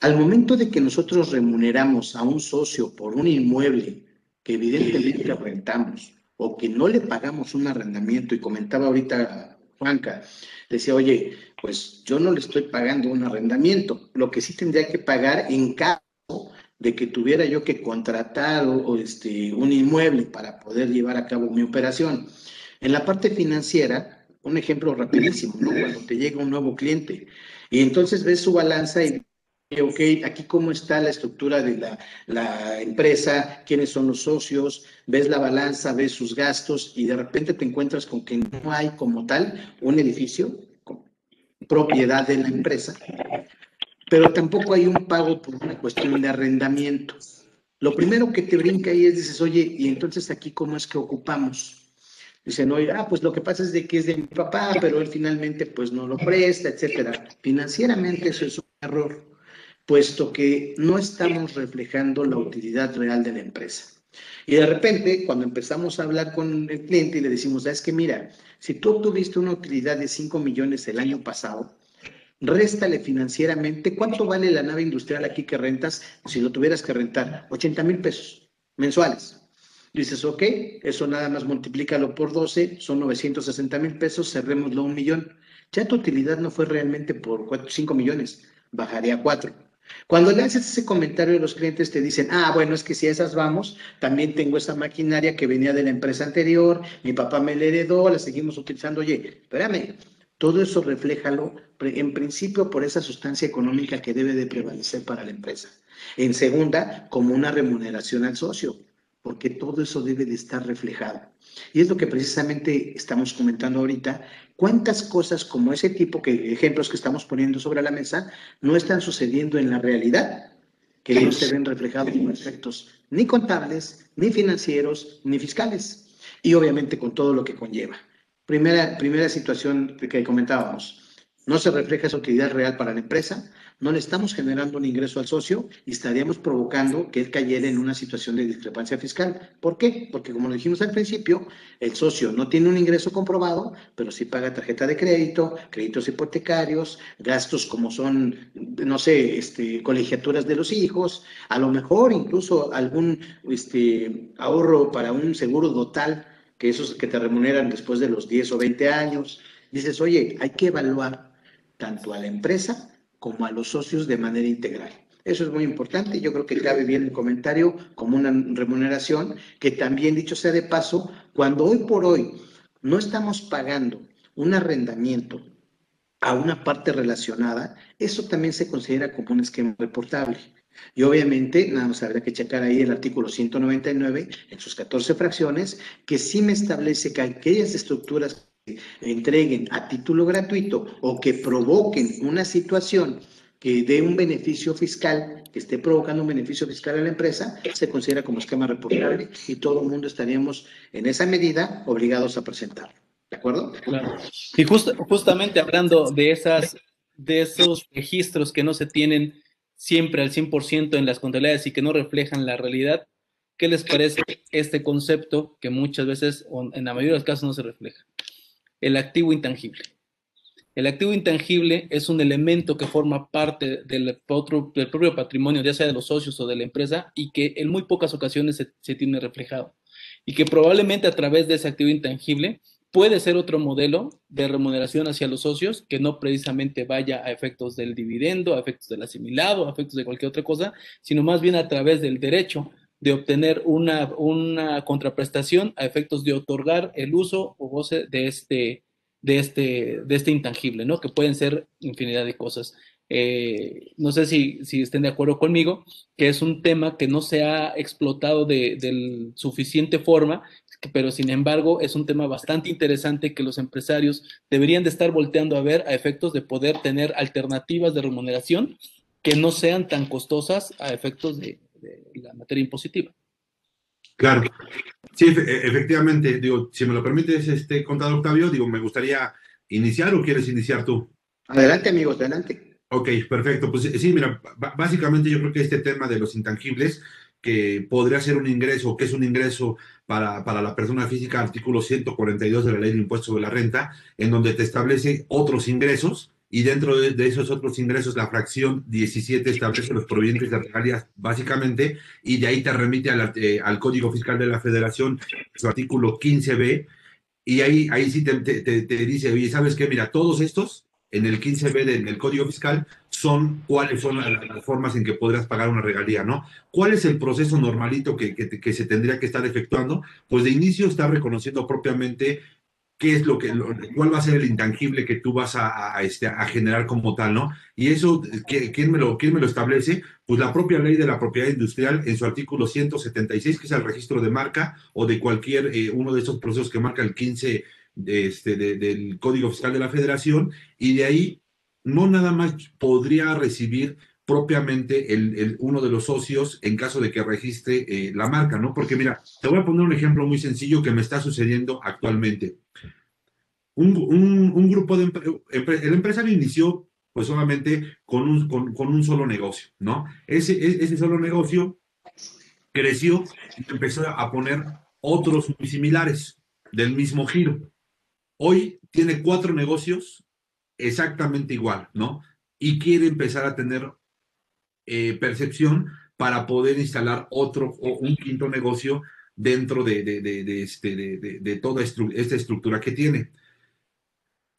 Al momento de que nosotros remuneramos a un socio por un inmueble que evidentemente rentamos o que no le pagamos un arrendamiento, y comentaba ahorita Juanca, decía, oye, pues yo no le estoy pagando un arrendamiento, lo que sí tendría que pagar en caso de que tuviera yo que contratar o, este, un inmueble para poder llevar a cabo mi operación. En la parte financiera, un ejemplo rapidísimo, ¿no? Cuando te llega un nuevo cliente y entonces ves su balanza y ok, aquí cómo está la estructura de la, la, empresa, quiénes son los socios, ves la balanza, ves sus gastos y de repente te encuentras con que no hay como tal un edificio, propiedad de la empresa, pero tampoco hay un pago por una cuestión de arrendamiento. Lo primero que te brinca ahí es, dices, oye, ¿y entonces aquí cómo es que ocupamos? Dicen, oye, ah, pues lo que pasa es de que es de mi papá, pero él finalmente pues no lo presta, etcétera. Financieramente eso es un error puesto que no estamos reflejando la utilidad real de la empresa. Y de repente, cuando empezamos a hablar con el cliente y le decimos, es que mira, si tú obtuviste una utilidad de 5 millones el año pasado, réstale financieramente, ¿cuánto vale la nave industrial aquí que rentas si lo tuvieras que rentar? 80 mil pesos mensuales. Dices, ok, eso nada más multiplícalo por 12, son 960 mil pesos, cerrémoslo a un millón. Ya tu utilidad no fue realmente por 4, 5 millones, bajaría a 4. Cuando le haces ese comentario los clientes te dicen, ah, bueno, es que si esas vamos, también tengo esa maquinaria que venía de la empresa anterior, mi papá me la heredó, la seguimos utilizando. Oye, espérame, todo eso refléjalo en principio por esa sustancia económica que debe de prevalecer para la empresa. En segunda, como una remuneración al socio, porque todo eso debe de estar reflejado. Y es lo que precisamente estamos comentando ahorita, ¿Cuántas cosas como ese tipo que ejemplos que estamos poniendo sobre la mesa no están sucediendo en la realidad? Que no se ven reflejados en efectos ni contables, ni financieros, ni fiscales. Y obviamente con todo lo que conlleva. Primera, primera situación que comentábamos. No se refleja esa utilidad real para la empresa, no le estamos generando un ingreso al socio y estaríamos provocando que él cayera en una situación de discrepancia fiscal. ¿Por qué? Porque como lo dijimos al principio, el socio no tiene un ingreso comprobado, pero sí paga tarjeta de crédito, créditos hipotecarios, gastos como son, no sé, este, colegiaturas de los hijos, a lo mejor incluso algún este, ahorro para un seguro total, que esos que te remuneran después de los 10 o 20 años. Dices, oye, hay que evaluar tanto a la empresa como a los socios de manera integral. Eso es muy importante. Yo creo que cabe bien el comentario como una remuneración, que también, dicho sea de paso, cuando hoy por hoy no estamos pagando un arrendamiento a una parte relacionada, eso también se considera como un esquema reportable. Y obviamente, nada más habría que checar ahí el artículo 199 en sus 14 fracciones, que sí me establece que aquellas estructuras entreguen a título gratuito o que provoquen una situación que dé un beneficio fiscal, que esté provocando un beneficio fiscal a la empresa, se considera como esquema reportable y todo el mundo estaríamos en esa medida obligados a presentarlo. ¿De acuerdo? Claro. Y justamente hablando de, esas, de esos registros que no se tienen siempre al 100% en las contabilidades y que no reflejan la realidad, ¿qué les parece este concepto que muchas veces, en la mayoría de los casos, no se refleja? El activo intangible. El activo intangible es un elemento que forma parte del, propio patrimonio, ya sea de los socios o de la empresa, y que en muy pocas ocasiones se, se tiene reflejado. Y que probablemente a través de ese activo intangible Puede ser otro modelo de remuneración hacia los socios que no precisamente vaya a efectos del dividendo, a efectos del asimilado, a efectos de cualquier otra cosa, sino más bien a través del derecho de obtener una, una contraprestación a efectos de otorgar el uso o goce de este, de este, de este intangible, ¿no? Que pueden ser infinidad de cosas. Eh, no sé si, si, estén de acuerdo conmigo, que es un tema que no se ha explotado de, de suficiente forma pero sin embargo es un tema bastante interesante que los empresarios deberían de estar volteando a ver a efectos de poder tener alternativas de remuneración que no sean tan costosas a efectos de, la materia impositiva. Claro. Sí, efectivamente, digo, si me lo permites, este contador Octavio, digo, me gustaría iniciar o quieres iniciar tú. Adelante, amigos, adelante. Ok, perfecto. Pues sí, mira, básicamente yo creo que este tema de los intangibles que podría ser un ingreso, que es un ingreso para, para, la persona física, artículo 142 de la ley de impuestos sobre la renta, en donde te establece otros ingresos y dentro de, esos otros ingresos la fracción 17 establece los provenientes de regalías básicamente y de ahí te remite al, eh, al Código Fiscal de la Federación, su artículo 15b, y ahí, ahí sí te, te, te dice, oye, ¿sabes qué? Mira, todos estos en el 15b del Código Fiscal son cuáles son las, formas en que podrás pagar una regalía, ¿no? ¿Cuál es el proceso normalito que, que, se tendría que estar efectuando? Pues de inicio está reconociendo propiamente qué es lo que, cuál va a ser el intangible que tú vas a, este, a generar como tal, ¿no? Y eso, ¿quién me, lo, ¿quién me lo establece? Pues la propia ley de la propiedad industrial en su artículo 176, que es el registro de marca o de cualquier eh, uno de esos procesos que marca el 15 este, del Código Fiscal de la Federación y de ahí no nada más podría recibir propiamente el, uno de los socios en caso de que registre eh, la marca, ¿no? Porque mira, te voy a poner un ejemplo muy sencillo que me está sucediendo actualmente. Un, grupo de... El empresario inició pues solamente con un, con, un solo negocio, ¿no? Ese, e, ese solo negocio creció y empezó a poner otros muy similares del mismo giro. Hoy tiene cuatro negocios exactamente igual, ¿no? Y quiere empezar a tener eh, percepción para poder instalar otro o un quinto negocio dentro de, de, este, de, toda esta estructura que tiene.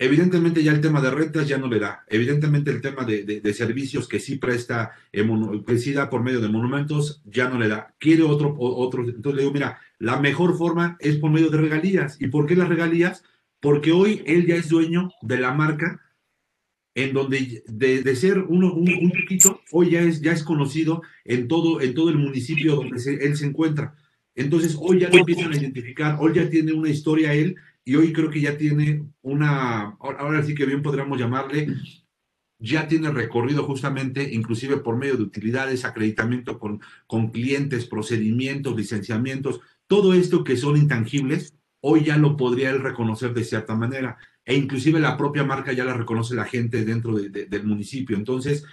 Evidentemente ya el tema de rentas ya no le da. Evidentemente el tema de, servicios que sí presta, que sí da por medio de monumentos, ya no le da. Quiere otro, otro. Entonces le digo, mira, la mejor forma es por medio de regalías. ¿Y por qué las regalías? porque hoy él ya es dueño de la marca, en donde de, ser uno, un, poquito, hoy ya es, ya es conocido en todo, en todo el municipio donde él se encuentra. Entonces, hoy ya lo empiezan a identificar, hoy ya tiene una historia él, y hoy creo que ya tiene una, ahora sí que bien podríamos llamarle, ya tiene recorrido justamente, inclusive por medio de utilidades, acreditamiento con, con clientes, procedimientos, licenciamientos, todo esto que son intangibles, hoy ya lo podría él reconocer de cierta manera. E inclusive la propia marca ya la reconoce la gente dentro del municipio. Entonces,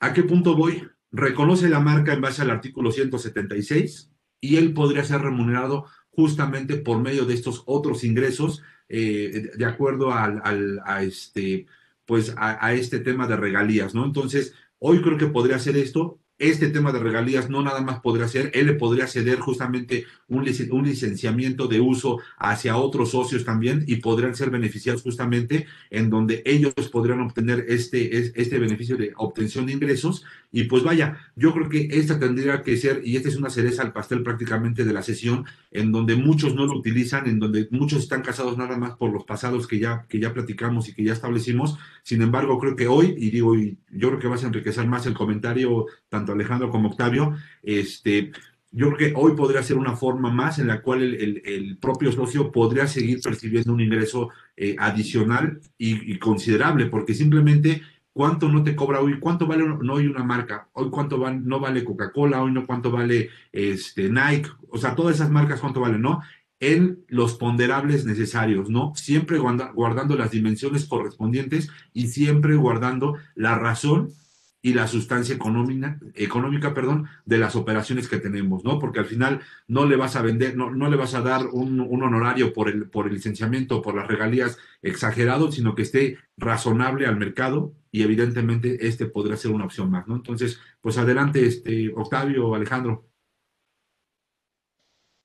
¿a qué punto voy? Reconoce la marca en base al artículo 176 y él podría ser remunerado justamente por medio de estos otros ingresos, eh, de acuerdo al, a, este, pues a, este tema de regalías, ¿no? Entonces, hoy creo que podría ser esto este tema de regalías no nada más podría ser, él le podría ceder justamente un, un, licenciamiento de uso hacia otros socios también y podrían ser beneficiados justamente en donde ellos podrían obtener este, este beneficio de obtención de ingresos. Y pues vaya, yo creo que esta tendría que ser, y esta es una cereza al pastel prácticamente de la sesión, en donde muchos no lo utilizan, en donde muchos están casados nada más por los pasados que ya, que ya platicamos y que ya establecimos. Sin embargo, creo que hoy, y digo, y yo creo que vas a enriquecer más el comentario tanto Alejandro como Octavio, este, yo creo que hoy podría ser una forma más en la cual el, propio socio podría seguir percibiendo un ingreso eh, adicional y, considerable, porque simplemente cuánto no te cobra hoy, cuánto vale no hoy una marca, hoy cuánto no vale Coca-Cola, hoy no cuánto vale este, Nike, o sea, todas esas marcas cuánto valen, ¿no? En los ponderables necesarios, ¿no? Siempre guardando las dimensiones correspondientes y siempre guardando la razón y la sustancia económica, económica perdón, de las operaciones que tenemos, ¿no? Porque al final no le vas a vender, no, no le vas a dar un, honorario por el, por el licenciamiento, por las regalías exagerado, sino que esté razonable al mercado y evidentemente este podrá ser una opción más, ¿no? Entonces, pues adelante, este, Octavio, Alejandro.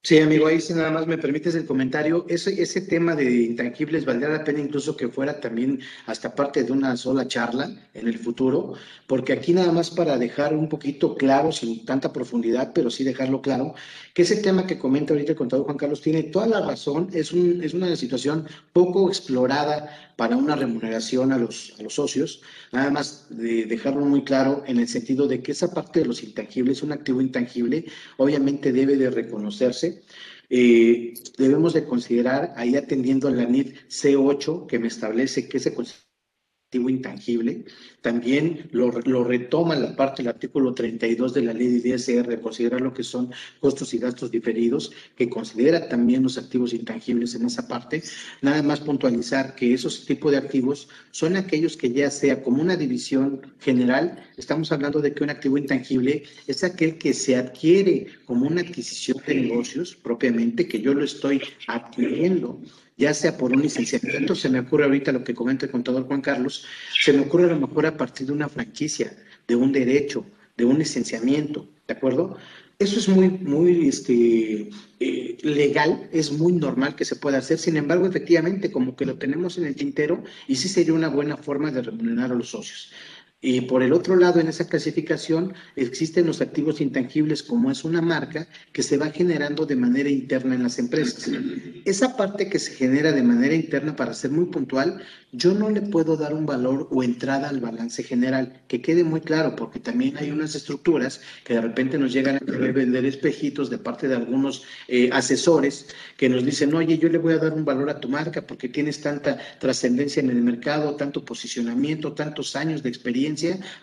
Sí, amigo, ahí si nada más me permites el comentario, ese, ese tema de intangibles valdría la pena incluso que fuera también hasta parte de una sola charla en el futuro, porque aquí nada más para dejar un poquito claro, sin tanta profundidad, pero sí dejarlo claro, que ese tema que comenta ahorita el contador Juan Carlos tiene toda la razón, es, un, es una situación poco explorada para una remuneración a los, a los socios, nada más de dejarlo muy claro en el sentido de que esa parte de los intangibles, un activo intangible, obviamente debe de reconocerse. Eh, debemos de considerar, ahí atendiendo a la NID C8, que me establece que se intangible. También lo, lo, retoma la parte del artículo 32 de la ley de DSR, considerar lo que son costos y gastos diferidos, que considera también los activos intangibles en esa parte. Nada más puntualizar que esos tipos de activos son aquellos que ya sea como una división general, estamos hablando de que un activo intangible es aquel que se adquiere como una adquisición de negocios propiamente, que yo lo estoy adquiriendo ya sea por un licenciamiento, se me ocurre ahorita lo que comenta el contador Juan Carlos, se me ocurre a lo mejor a partir de una franquicia, de un derecho, de un licenciamiento, ¿de acuerdo? Eso es muy, muy este, eh, legal, es muy normal que se pueda hacer. Sin embargo, efectivamente, como que lo tenemos en el tintero y sí sería una buena forma de remunerar a los socios. Y por el otro lado, en esa clasificación existen los activos intangibles como es una marca que se va generando de manera interna en las empresas. Esa parte que se genera de manera interna, para ser muy puntual, yo no le puedo dar un valor o entrada al balance general, que quede muy claro, porque también hay unas estructuras que de repente nos llegan a querer vender espejitos de parte de algunos eh, asesores que nos dicen, oye, yo le voy a dar un valor a tu marca porque tienes tanta trascendencia en el mercado, tanto posicionamiento, tantos años de experiencia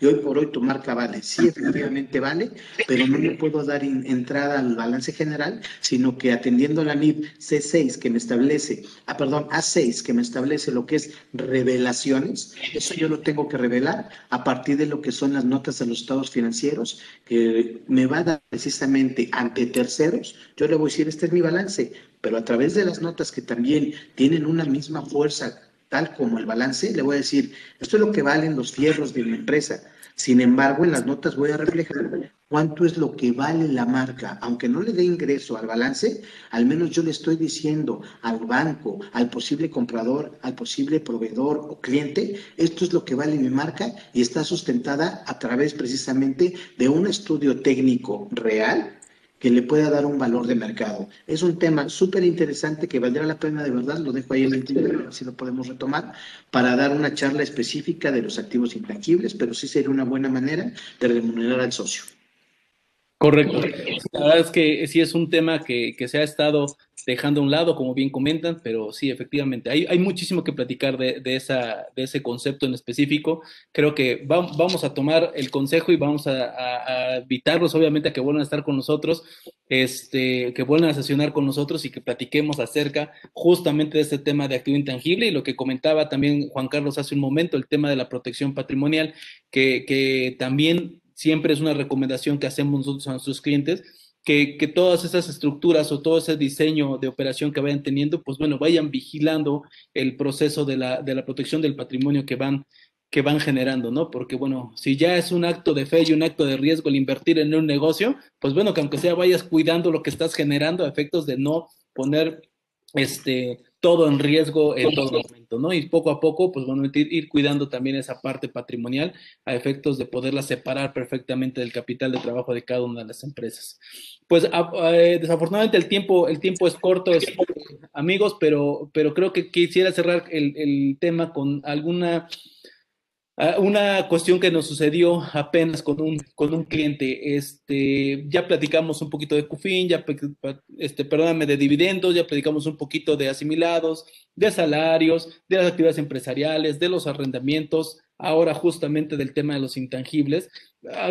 y hoy por hoy tu marca vale. Sí, efectivamente vale, pero no le puedo dar entrada al balance general, sino que atendiendo la NIP C6 que me establece, ah, perdón, A6 que me establece lo que es revelaciones, eso yo lo tengo que revelar a partir de lo que son las notas de los estados financieros, que me va a dar precisamente ante terceros, yo le voy a decir, este es mi balance, pero a través de las notas que también tienen una misma fuerza tal como el balance, le voy a decir, esto es lo que valen los fierros de mi empresa. Sin embargo, en las notas voy a reflejar cuánto es lo que vale la marca. Aunque no le dé ingreso al balance, al menos yo le estoy diciendo al banco, al posible comprador, al posible proveedor o cliente, esto es lo que vale mi marca y está sustentada a través precisamente de un estudio técnico real que le pueda dar un valor de mercado. Es un tema súper interesante que valdrá la pena de verdad, lo dejo ahí en el título, si lo podemos retomar, para dar una charla específica de los activos intangibles, pero sí sería una buena manera de remunerar al socio. Correcto. La verdad es que sí es un tema que, que se ha estado dejando a un lado, como bien comentan, pero sí, efectivamente, hay, hay muchísimo que platicar de, de, esa, de ese concepto en específico. Creo que vamos a tomar el consejo y vamos a, a, invitarlos, obviamente, a que vuelvan a estar con nosotros, este, que vuelvan a sesionar con nosotros y que platiquemos acerca justamente de este tema de activo intangible y lo que comentaba también Juan Carlos hace un momento, el tema de la protección patrimonial, que, que también siempre es una recomendación que hacemos nosotros a nuestros clientes que, todas esas estructuras o todo ese diseño de operación que vayan teniendo, pues bueno, vayan vigilando el proceso de la, de la protección del patrimonio que van, que van generando, ¿no? Porque, bueno, si ya es un acto de fe y un acto de riesgo el invertir en un negocio, pues bueno, que aunque sea vayas cuidando lo que estás generando a efectos de no poner este, todo en riesgo en todo momento, ¿no? Y poco a poco, pues bueno, ir, cuidando también esa parte patrimonial a efectos de poderla separar perfectamente del capital de trabajo de cada una de las empresas. Pues eh, desafortunadamente el tiempo, el tiempo es corto, amigos, pero, pero creo que quisiera cerrar el, el tema con alguna una cuestión que nos sucedió apenas con un, con un cliente. Este, ya platicamos un poquito de CUFIN, ya, este, perdóname, de dividendos, ya platicamos un poquito de asimilados, de salarios, de las actividades empresariales, de los arrendamientos, ahora justamente del tema de los intangibles.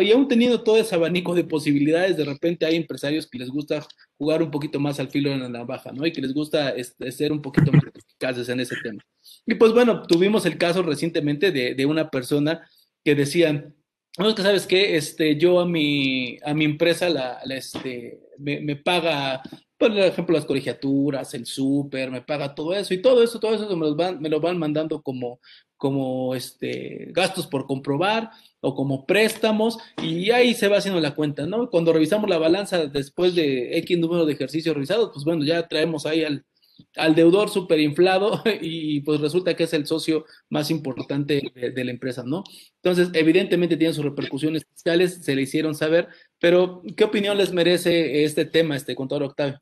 Y aún teniendo todo ese abanico de posibilidades, de repente hay empresarios que les gusta jugar un poquito más al filo de la navaja, ¿no? Y que les gusta este, ser un poquito más eficaces en ese tema. Y pues bueno, tuvimos el caso recientemente de, de una persona que decía, no, es que sabes qué, este, yo a mi, a mi empresa la, este, me, me, paga, por ejemplo, las colegiaturas, el súper, me paga todo eso, y todo eso, todo eso me, los van, me lo van mandando como, como este, gastos por comprobar o como préstamos, y ahí se va haciendo la cuenta, ¿no? Cuando revisamos la balanza después de X número de ejercicios revisados, pues bueno, ya traemos ahí al, al deudor inflado [LAUGHS] y pues resulta que es el socio más importante de, la empresa, ¿no? Entonces, evidentemente tiene sus repercusiones fiscales, se le hicieron saber, pero ¿qué opinión les merece este tema, este contador Octavio?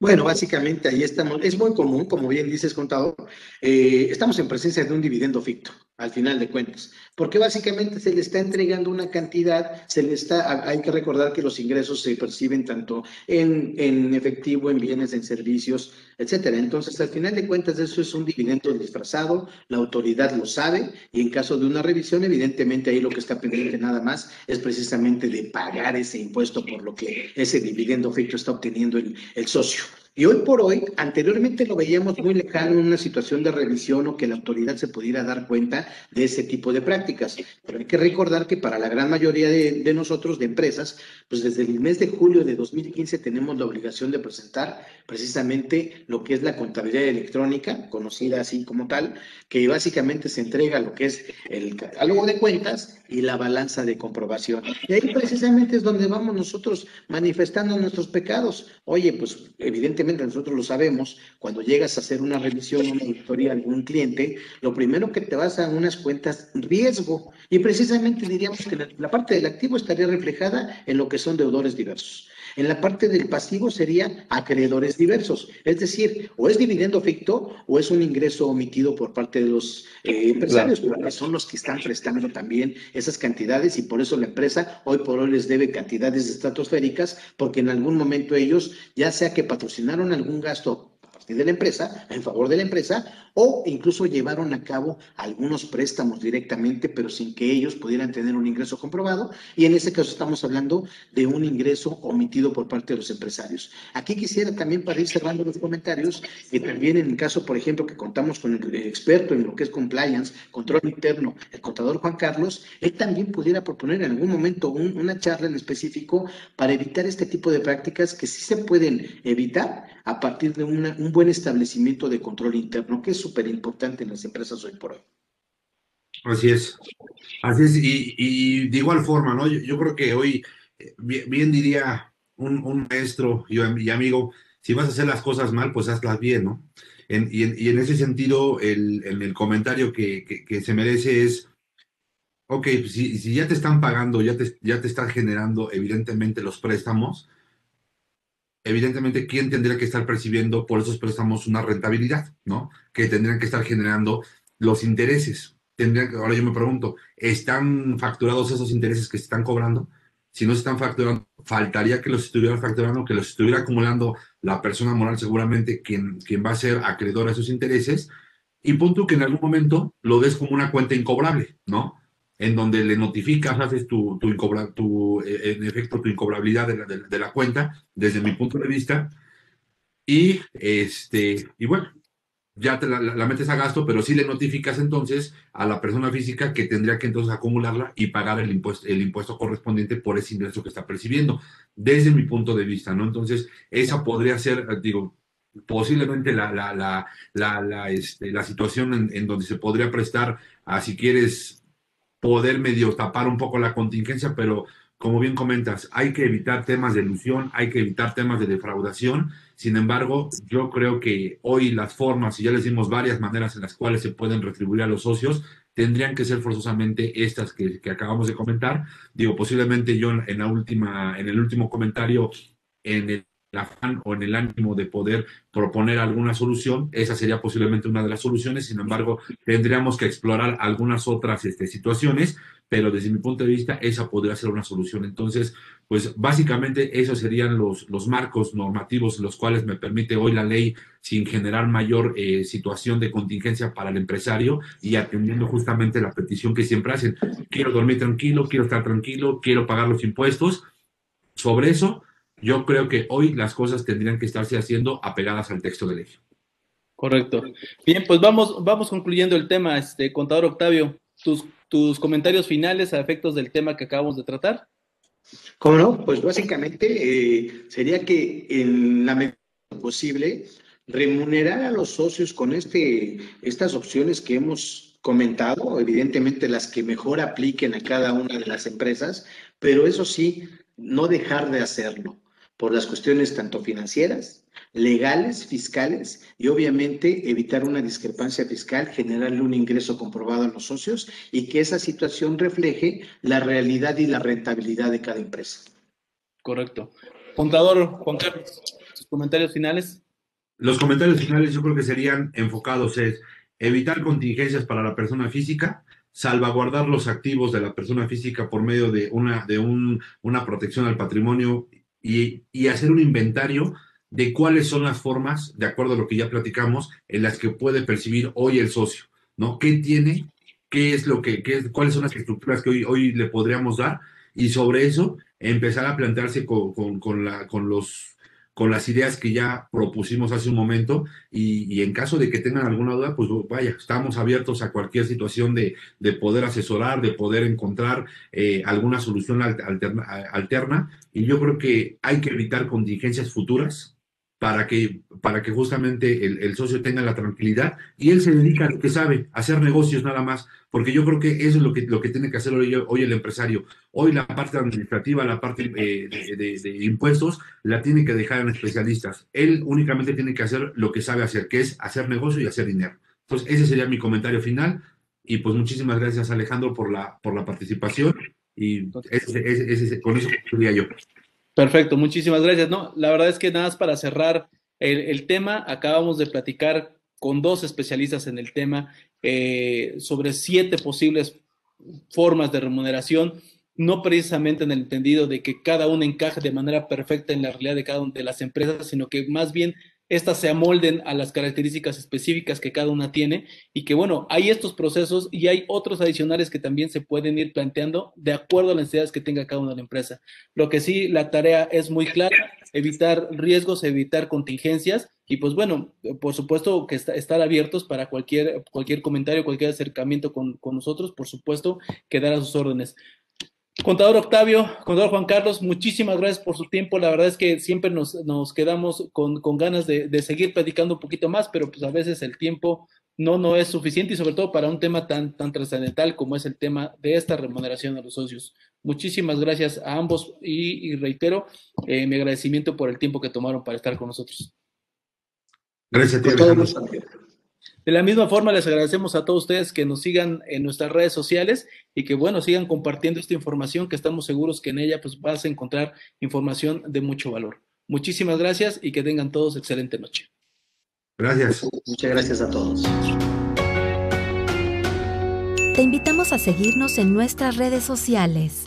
Bueno, básicamente ahí estamos. Es muy común, como bien dices, contador, eh, estamos en presencia de un dividendo ficto, al final de cuentas, porque básicamente se le está entregando una cantidad, se le está, hay que recordar que los ingresos se perciben tanto en, en efectivo, en bienes, en servicios, etcétera. Entonces, al final de cuentas, eso es un dividendo disfrazado, la autoridad lo sabe, y en caso de una revisión, evidentemente ahí lo que está pendiente nada más es precisamente de pagar ese impuesto por lo que ese dividendo ficto está obteniendo el, el socio. Y hoy por hoy, anteriormente lo veíamos muy lejano en una situación de revisión o que la autoridad se pudiera dar cuenta de ese tipo de prácticas. Pero hay que recordar que para la gran mayoría de, nosotros, de empresas, pues desde el mes de julio de 2015 tenemos la obligación de presentar precisamente lo que es la contabilidad electrónica, conocida así como tal, que básicamente se entrega lo que es el catálogo de cuentas y la balanza de comprobación. Y ahí precisamente es donde vamos nosotros manifestando nuestros pecados. Oye, pues evidentemente nosotros lo sabemos, cuando llegas a hacer una revisión, una auditoría a algún cliente, lo primero que te vas a unas cuentas riesgo. Y precisamente diríamos que la parte del activo estaría reflejada en lo que son deudores diversos. En la parte del pasivo sería acreedores diversos, es decir, o es dividendo ficto o es un ingreso omitido por parte de los eh, empresarios, porque son los que están prestando también esas cantidades y por eso la empresa hoy por hoy les debe cantidades estratosféricas, porque en algún momento ellos, ya sea que patrocinaron algún gasto de la empresa, en favor de la empresa, o incluso llevaron a cabo algunos préstamos directamente, pero sin que ellos pudieran tener un ingreso comprobado. Y en ese caso estamos hablando de un ingreso omitido por parte de los empresarios. Aquí quisiera también, para ir cerrando los comentarios, que también en el caso, por ejemplo, que contamos con el experto en lo que es compliance, control interno, el contador Juan Carlos, él también pudiera proponer en algún momento una charla en específico para evitar este tipo de prácticas que sí se pueden evitar a partir de un buen establecimiento de control interno, que es súper importante en las empresas hoy por hoy. Así es, así es, y, de igual forma, ¿no? Yo, creo que hoy, eh, bien, diría un, maestro y, amigo, si vas a hacer las cosas mal, pues hazlas bien, ¿no? y, en, ese sentido, el, el, comentario que, que, se merece es, ok, si, si, ya te están pagando, ya te, ya te están generando evidentemente los préstamos, evidentemente, ¿quién tendría que estar percibiendo por esos préstamos una rentabilidad, ¿no? Que tendrían que estar generando los intereses. Tendrían, ahora yo me pregunto, ¿están facturados esos intereses que se están cobrando? Si no se están facturando, faltaría que los estuvieran facturando, que los estuviera acumulando la persona moral, seguramente quien, quien va a ser acreedor a esos intereses, y punto que en algún momento lo des como una cuenta incobrable, ¿no? En donde le notificas, haces tu, tu, tu eh, en efecto, tu incobrabilidad de la, de, la, cuenta, desde mi punto de vista, y, este, y bueno, ya te la, metes a gasto, pero sí le notificas entonces a la persona física que tendría que entonces acumularla y pagar el impuesto, el impuesto correspondiente por ese ingreso que está percibiendo, desde mi punto de vista, ¿no? Entonces, esa podría ser, digo, posiblemente la, la, la, la, este, la situación en, en, donde se podría prestar a, si quieres, poder medio tapar un poco la contingencia, pero como bien comentas, hay que evitar temas de ilusión, hay que evitar temas de defraudación. Sin embargo, yo creo que hoy las formas, y ya les dimos varias maneras en las cuales se pueden retribuir a los socios, tendrían que ser forzosamente estas que, que acabamos de comentar. Digo, posiblemente yo en, la última, en el último comentario, en el afán o en el ánimo de poder proponer alguna solución, esa sería posiblemente una de las soluciones, sin embargo, tendríamos que explorar algunas otras este, situaciones, pero desde mi punto de vista, esa podría ser una solución. Entonces, pues básicamente esos serían los, los marcos normativos los cuales me permite hoy la ley sin generar mayor eh, situación de contingencia para el empresario y atendiendo justamente la petición que siempre hacen. Quiero dormir tranquilo, quiero estar tranquilo, quiero pagar los impuestos. Sobre eso, yo creo que hoy las cosas tendrían que estarse haciendo apegadas al texto de ley. Correcto. Bien, pues vamos, vamos concluyendo el tema, este contador Octavio, tus, tus comentarios finales a efectos del tema que acabamos de tratar. ¿Cómo no? Pues básicamente eh, sería que en la medida posible remunerar a los socios con este, estas opciones que hemos comentado, evidentemente las que mejor apliquen a cada una de las empresas, pero eso sí, no dejar de hacerlo por las cuestiones tanto financieras, legales, fiscales y obviamente evitar una discrepancia fiscal, generarle un ingreso comprobado a los socios y que esa situación refleje la realidad y la rentabilidad de cada empresa. Correcto. Contador Juan Carlos, sus comentarios finales. Los comentarios finales yo creo que serían enfocados en evitar contingencias para la persona física, salvaguardar los activos de la persona física por medio de una, de un, una protección al patrimonio y, hacer un inventario de cuáles son las formas, de acuerdo a lo que ya platicamos, en las que puede percibir hoy el socio, ¿no? ¿Qué tiene? ¿Qué es lo que, qué, cuáles son las estructuras que hoy, hoy le podríamos dar? Y sobre eso, empezar a plantearse con, con, con, la, con los con las ideas que ya propusimos hace un momento y, en caso de que tengan alguna duda, pues vaya, estamos abiertos a cualquier situación de, de poder asesorar, de poder encontrar eh, alguna solución alterna, alterna, y yo creo que hay que evitar contingencias futuras para que, para que justamente el, el, socio tenga la tranquilidad y él se dedica a lo que sabe, a hacer negocios nada más, porque yo creo que eso es lo que, lo que tiene que hacer hoy, hoy el empresario. Hoy la parte administrativa, la parte eh, de, de, impuestos, la tiene que dejar en especialistas. Él únicamente tiene que hacer lo que sabe hacer, que es hacer negocio y hacer dinero. Entonces, ese sería mi comentario final. Y pues muchísimas gracias, Alejandro, por la, por la participación. Y ese, ese, ese, con eso concluiría yo. Perfecto, muchísimas gracias. No, la verdad es que nada más para cerrar el, tema, acabamos de platicar con dos especialistas en el tema eh, sobre siete posibles formas de remuneración, no precisamente en el entendido de que cada una encaje de manera perfecta en la realidad de cada una de las empresas, sino que más bien estas se amolden a las características específicas que cada una tiene y que bueno, hay estos procesos y hay otros adicionales que también se pueden ir planteando de acuerdo a las necesidades que tenga cada una de la empresa. Lo que sí, la tarea es muy clara, evitar riesgos, evitar contingencias y pues bueno, por supuesto que estar abiertos para cualquier, cualquier comentario, cualquier acercamiento con, con nosotros, por supuesto, quedar a sus órdenes. Contador Octavio, contador Juan Carlos, muchísimas gracias por su tiempo. La verdad es que siempre nos, nos quedamos con, con ganas de, de, seguir platicando un poquito más, pero pues a veces el tiempo no, no es suficiente y sobre todo para un tema tan, tan trascendental como es el tema de esta remuneración a los socios. Muchísimas gracias a ambos y, y reitero eh, mi agradecimiento por el tiempo que tomaron para estar con nosotros. Gracias a ti. De la misma forma, les agradecemos a todos ustedes que nos sigan en nuestras redes sociales y que, bueno, sigan compartiendo esta información que estamos seguros que en ella pues vas a encontrar información de mucho valor. Muchísimas gracias y que tengan todos excelente noche. Gracias. Muchas gracias a todos. Te invitamos a seguirnos en nuestras redes sociales.